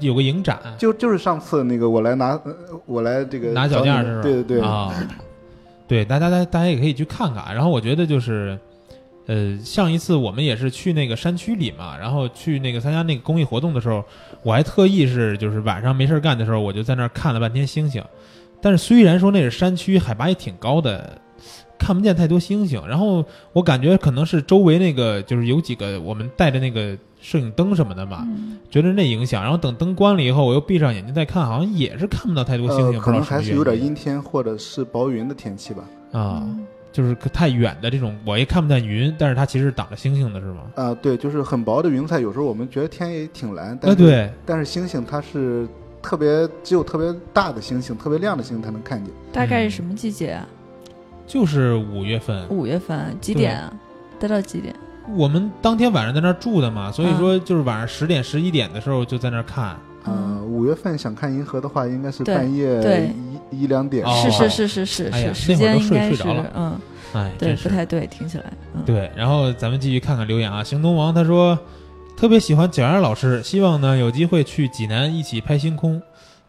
有个影展，就就是上次那个我来拿，呃我来这个拿脚找你架是吧？对对对，啊，对，大家大家大家也可以去看看。然后我觉得就是，呃，上一次我们也是去那个山区里嘛，然后去那个参加那个公益活动的时候，我还特意是就是晚上没事干的时候，我就在那儿看了半天星星。但是虽然说那是山区，海拔也挺高的，看不见太多星星。然后我感觉可能是周围那个就是有几个我们带着那个摄影灯什么的嘛，觉得那影响。然后等灯关了以后，我又闭上眼睛再看，好像也是看不到太多星星，可能还是有点阴天或者是薄云的天气吧。啊。就是太远的这种，我也看不见云，但是它其实是挡着星星的，是吗？啊、对，就是很薄的云彩，有时候我们觉得天也挺蓝，但对，但是星星它是特别只有特别大的星星、特别亮的星星才能看见。大概是什么季节啊？就是五月份，五月份几点啊？待到几点？我们当天晚上在那儿住的嘛，所以嗯说就是晚上十点、十一点的时候就在那儿看。嗯，五月份想看银河的话，应该是半夜对一一两点。哦是是是是是哎呀是，时那会儿都间应该是睡睡着了嗯，哎，对，不太对，听起来，嗯，对。然后咱们继续看看留言啊，行动王他说特别喜欢蒋阳老师，希望呢有机会去济南一起拍星空。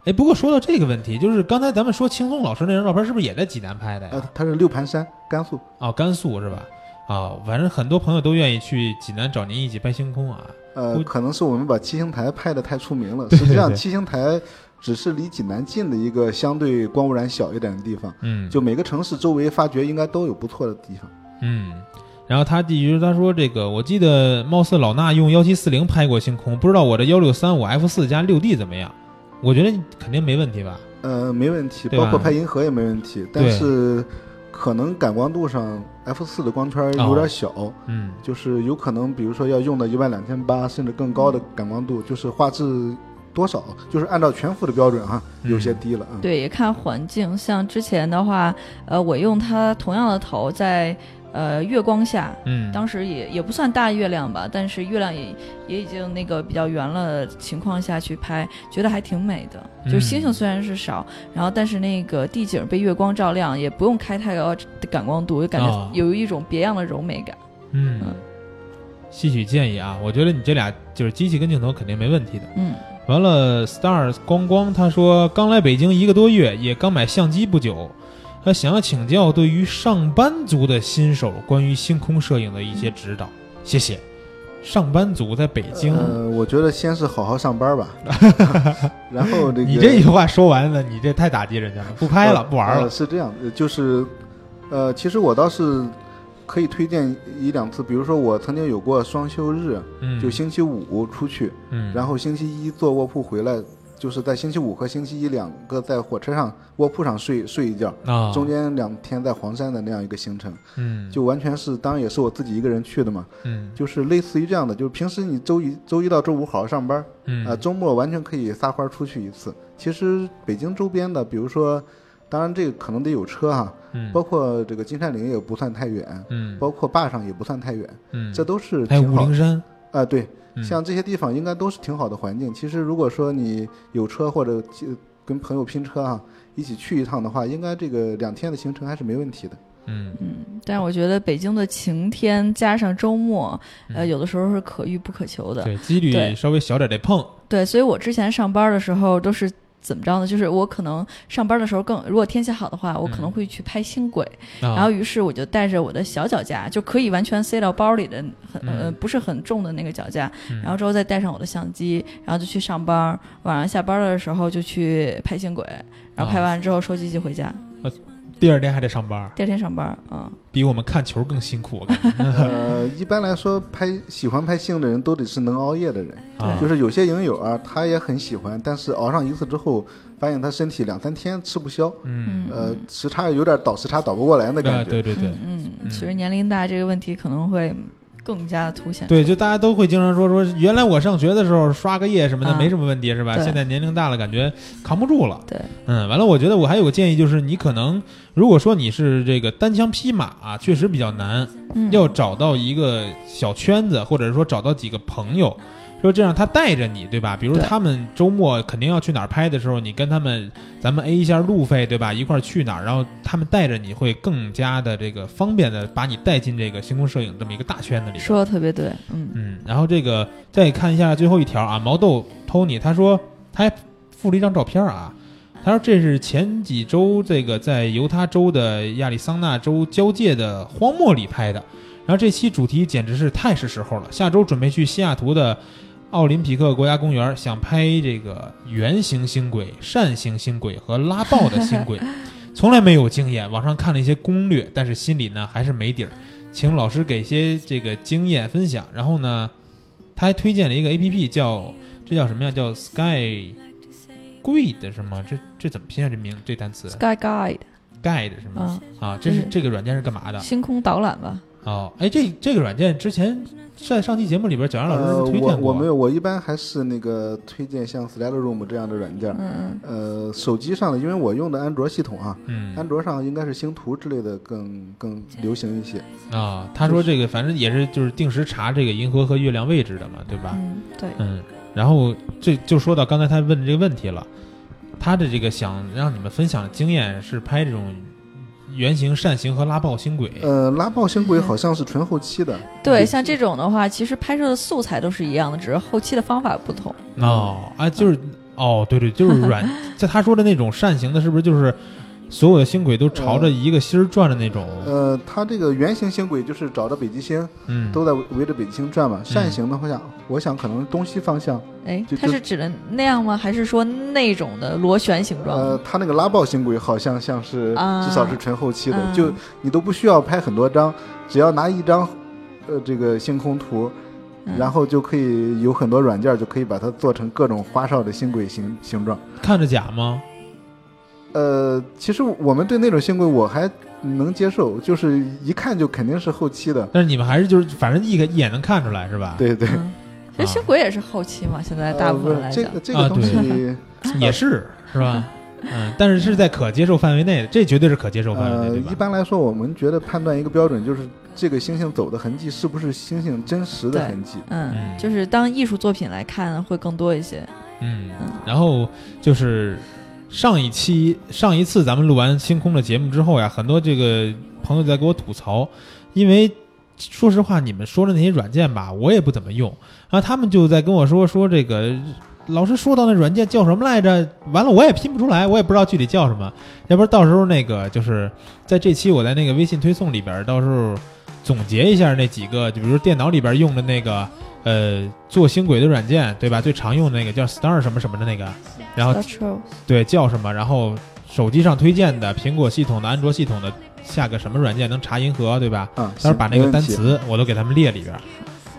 哎，不过说到这个问题，就是刚才咱们说青松老师那张照片是不是也在济南拍的呀？呃，他是六盘山，甘肃。哦，甘肃是吧？啊、反正很多朋友都愿意去济南找您一起拍星空啊。呃，可能是我们把七星台拍的太出名了。对实际上，七星台只是离济南近的一个相对光污染小一点的地方。嗯，就每个城市周围发掘应该都有不错的地方。嗯，然后他继续他说这个，我记得貌似老衲用幺七四零拍过星空，不知道我这幺六三五 F 四加六 D 怎么样？我觉得肯定没问题吧？呃，没问题，包括拍银河也没问题，但是可能感光度上 F 四的光圈有点小，嗯就是有可能，比如说要用到一万两千八甚至更高的感光度，就是画质多少，就是按照全幅的标准哈，嗯有些低了啊。对，也看环境。像之前的话，呃，我用它同样的头在呃月光下，嗯，当时也也不算大月亮吧，但是月亮也也已经那个比较圆了情况下去拍，觉得还挺美的。就是星星嗯虽然是少，然后但是那个地景被月光照亮，也不用开太高的感光度，就感哦。觉有一种别样的柔美感。嗯。嗯，吸取建议啊，我觉得你这俩就是机器跟镜头肯定没问题的。嗯，完了，Stars 光光他说刚来北京一个多月，也刚买相机不久，他想要请教对于上班族的新手关于星空摄影的一些指导，谢谢。上班族在北京，呃，我觉得先是好好上班吧，(laughs) 然后这个你这句话说完了，你这太打击人家了，不拍了，呃不玩了。呃是这样，呃就是，呃，其实我倒是可以推荐一两次，比如说我曾经有过双休日，嗯，就星期五出去，嗯，然后星期一坐卧铺回来，就是在星期五和星期一两个在火车上卧铺上睡睡一觉，啊，中间两天在黄山的那样一个行程，嗯，就完全是，当然也是我自己一个人去的嘛，嗯。就是类似于这样的，就是平时你周一周一到周五好好上班，嗯啊，周末完全可以撒欢出去一次。其实北京周边的，比如说，当然这个可能得有车哈，嗯包括这个金山岭也不算太远，嗯包括坝上也不算太远，嗯，这都是还有挺好五灵山，啊，对，嗯像这些地方应该都是挺好的环境。其实如果说你有车或者呃跟朋友拼车啊，一起去一趟的话，应该这个两天的行程还是没问题的。嗯嗯，但是我觉得北京的晴天加上周末，呃，嗯有的时候是可遇不可求的。对，几率对稍微小点得碰，对，所以我之前上班的时候都是怎么着呢？就是我可能上班的时候更，如果天气好的话，我可能嗯。会去拍星轨，然然后于是我就带着我的小脚架，就可以完全塞到包里的，很呃嗯。不是很重的那个脚架，嗯。然后之后再带上我的相机，然后就去上班，晚上下班的时候就去拍星轨，然后拍啊完之后收机器回家，第二天还得上班，第二天上班，嗯，比我们看球更辛苦，我感觉。(laughs) 呃，一般来说，拍喜欢拍性的人都得是能熬夜的人。啊。就是有些影友啊，他也很喜欢，但是熬上一次之后，发现他身体两三天吃不消，嗯，呃，时差有点倒时差倒不过来的感觉。对对对。嗯，其实年龄大，这个问题可能会更加凸显。对，就大家都会经常说说，原来我上学的时候刷个夜什么的啊没什么问题，是吧？现在年龄大了，感觉扛不住了。对，嗯，完了，我觉得我还有个建议，就是你可能如果说你是这个单枪匹马啊，确实比较难，嗯，要找到一个小圈子，或者是说找到几个朋友，说这样他带着你，对吧？比如他们周末肯定要去哪儿拍的时候，你跟他们咱们 A 一下路费，对吧？一块儿去哪儿，然后他们带着你会更加的这个方便的把你带进这个星空摄影这么一个大圈子里。说的特别对，嗯嗯，然后这个再看一下最后一条啊，毛豆 Tony 他说他还附了一张照片啊，他说这是前几周这个在犹他州的亚利桑那州交界的荒漠里拍的，然后这期主题简直是太是时候了，下周准备去西雅图的。奥林匹克国家公园想拍这个圆形星轨、扇形星轨和拉爆的星轨，(laughs) 从来没有经验，网上看了一些攻略，但是心里呢还是没底儿。请老师给些这个经验分享。然后呢，他还推荐了一个 A P P，叫这叫什么呀？叫 Sky Guide 是吗？这这怎么拼啊？这名这单词，Sky Guide，Guide 是吗？嗯，啊，这是这个软件是干嘛的？星空导览吧，哦，哎，这这个软件之前在上期节目里边，蒋阳老师呃，推荐过。我我没有，我一般还是那个推荐像 Slideroom 这样的软件儿。嗯呃，手机上的，因为我用的安卓系统啊，嗯安卓上应该是星图之类的更更流行一些。啊，他说这个反正也是就是定时查这个银河和月亮位置的嘛，对吧？嗯，对，嗯，然后这就说到刚才他问的这个问题了，他的这个想让你们分享的经验是拍这种圆形、扇形和拉爆星轨。呃，拉爆星轨好像是纯后期的。对，像这种的话，其实拍摄的素材都是一样的，只是后期的方法不同。哦，啊，就是哦，对对，就是软，(laughs) 在他说的那种扇形的，是不是就是所有的星轨都朝着一个心儿转的那种？呃，它这个圆形星轨就是找着北极星，嗯，都在围着北极星转嘛。扇形的，我想，我想可能东西方向。哎它是指的那样吗？还是说那种的螺旋形状？呃，它那个拉爆星轨好像像是啊至少是纯后期的，嗯就你都不需要拍很多张，只要拿一张，呃，这个星空图，嗯然后就可以有很多软件就可以把它做成各种花哨的星轨形形状。看着假吗？呃，其实我们对那种星轨我还能接受，就是一看就肯定是后期的。但是你们还是就是反正一个一眼能看出来是吧？对对，嗯，其实星轨也是后期嘛，现在大部分来讲呃这个，这啊个东西，(laughs) 也是是吧？嗯，但是是在可接受范围内的，这绝对是可接受范围内，呃，一？般来说，我们觉得判断一个标准就是这个星星走的痕迹是不是星星真实的痕迹。嗯，嗯就是当艺术作品来看会更多一些。嗯，然后就是上一期上一次咱们录完星空的节目之后呀，很多这个朋友在给我吐槽，因为说实话，你们说的那些软件吧，我也不怎么用，然后他们就在跟我说说这个。老师说到那软件叫什么来着？完了我也拼不出来，我也不知道具体叫什么。要不然到时候那个就是在这期我在那个微信推送里边，到时候总结一下那几个，就比如电脑里边用的那个呃做星轨的软件，对吧？最常用的那个叫 Star 什么什么的那个，然后对叫什么，然后手机上推荐的苹果系统的、安卓系统的下个什么软件能查银河，对吧？啊，到时候把那个单词我都给他们列里边儿。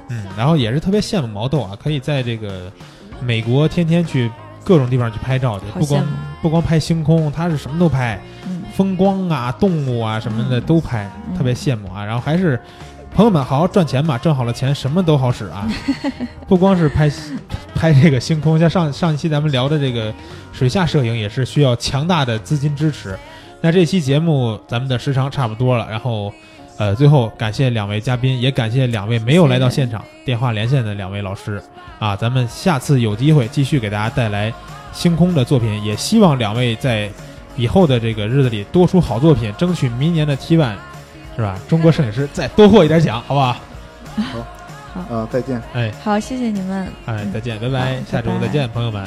嗯，然后也是特别羡慕毛豆啊，可以在这个美国天天去各种地方去拍照去，不光不光拍星空，他是什么都拍，嗯风光啊、动物啊什么的嗯。都拍，嗯。特别羡慕啊。然后还是朋友们好好赚钱吧，挣好了钱什么都好使啊，(laughs) 不光是拍拍这个星空，像上上一期咱们聊的这个水下摄影也是需要强大的资金支持。那这期节目咱们的时长差不多了，然后呃最后感谢两位嘉宾，也感谢两位没有来到现场电话连线的两位老师啊，咱们下次有机会继续给大家带来星空的作品，也希望两位在以后的这个日子里多出好作品，争取明年的 T one 是吧？中国摄影师再多获一点奖，好不好？好，好啊，再见。哎好，谢谢你们。哎，再见，拜拜，下周拜拜再见，朋友们。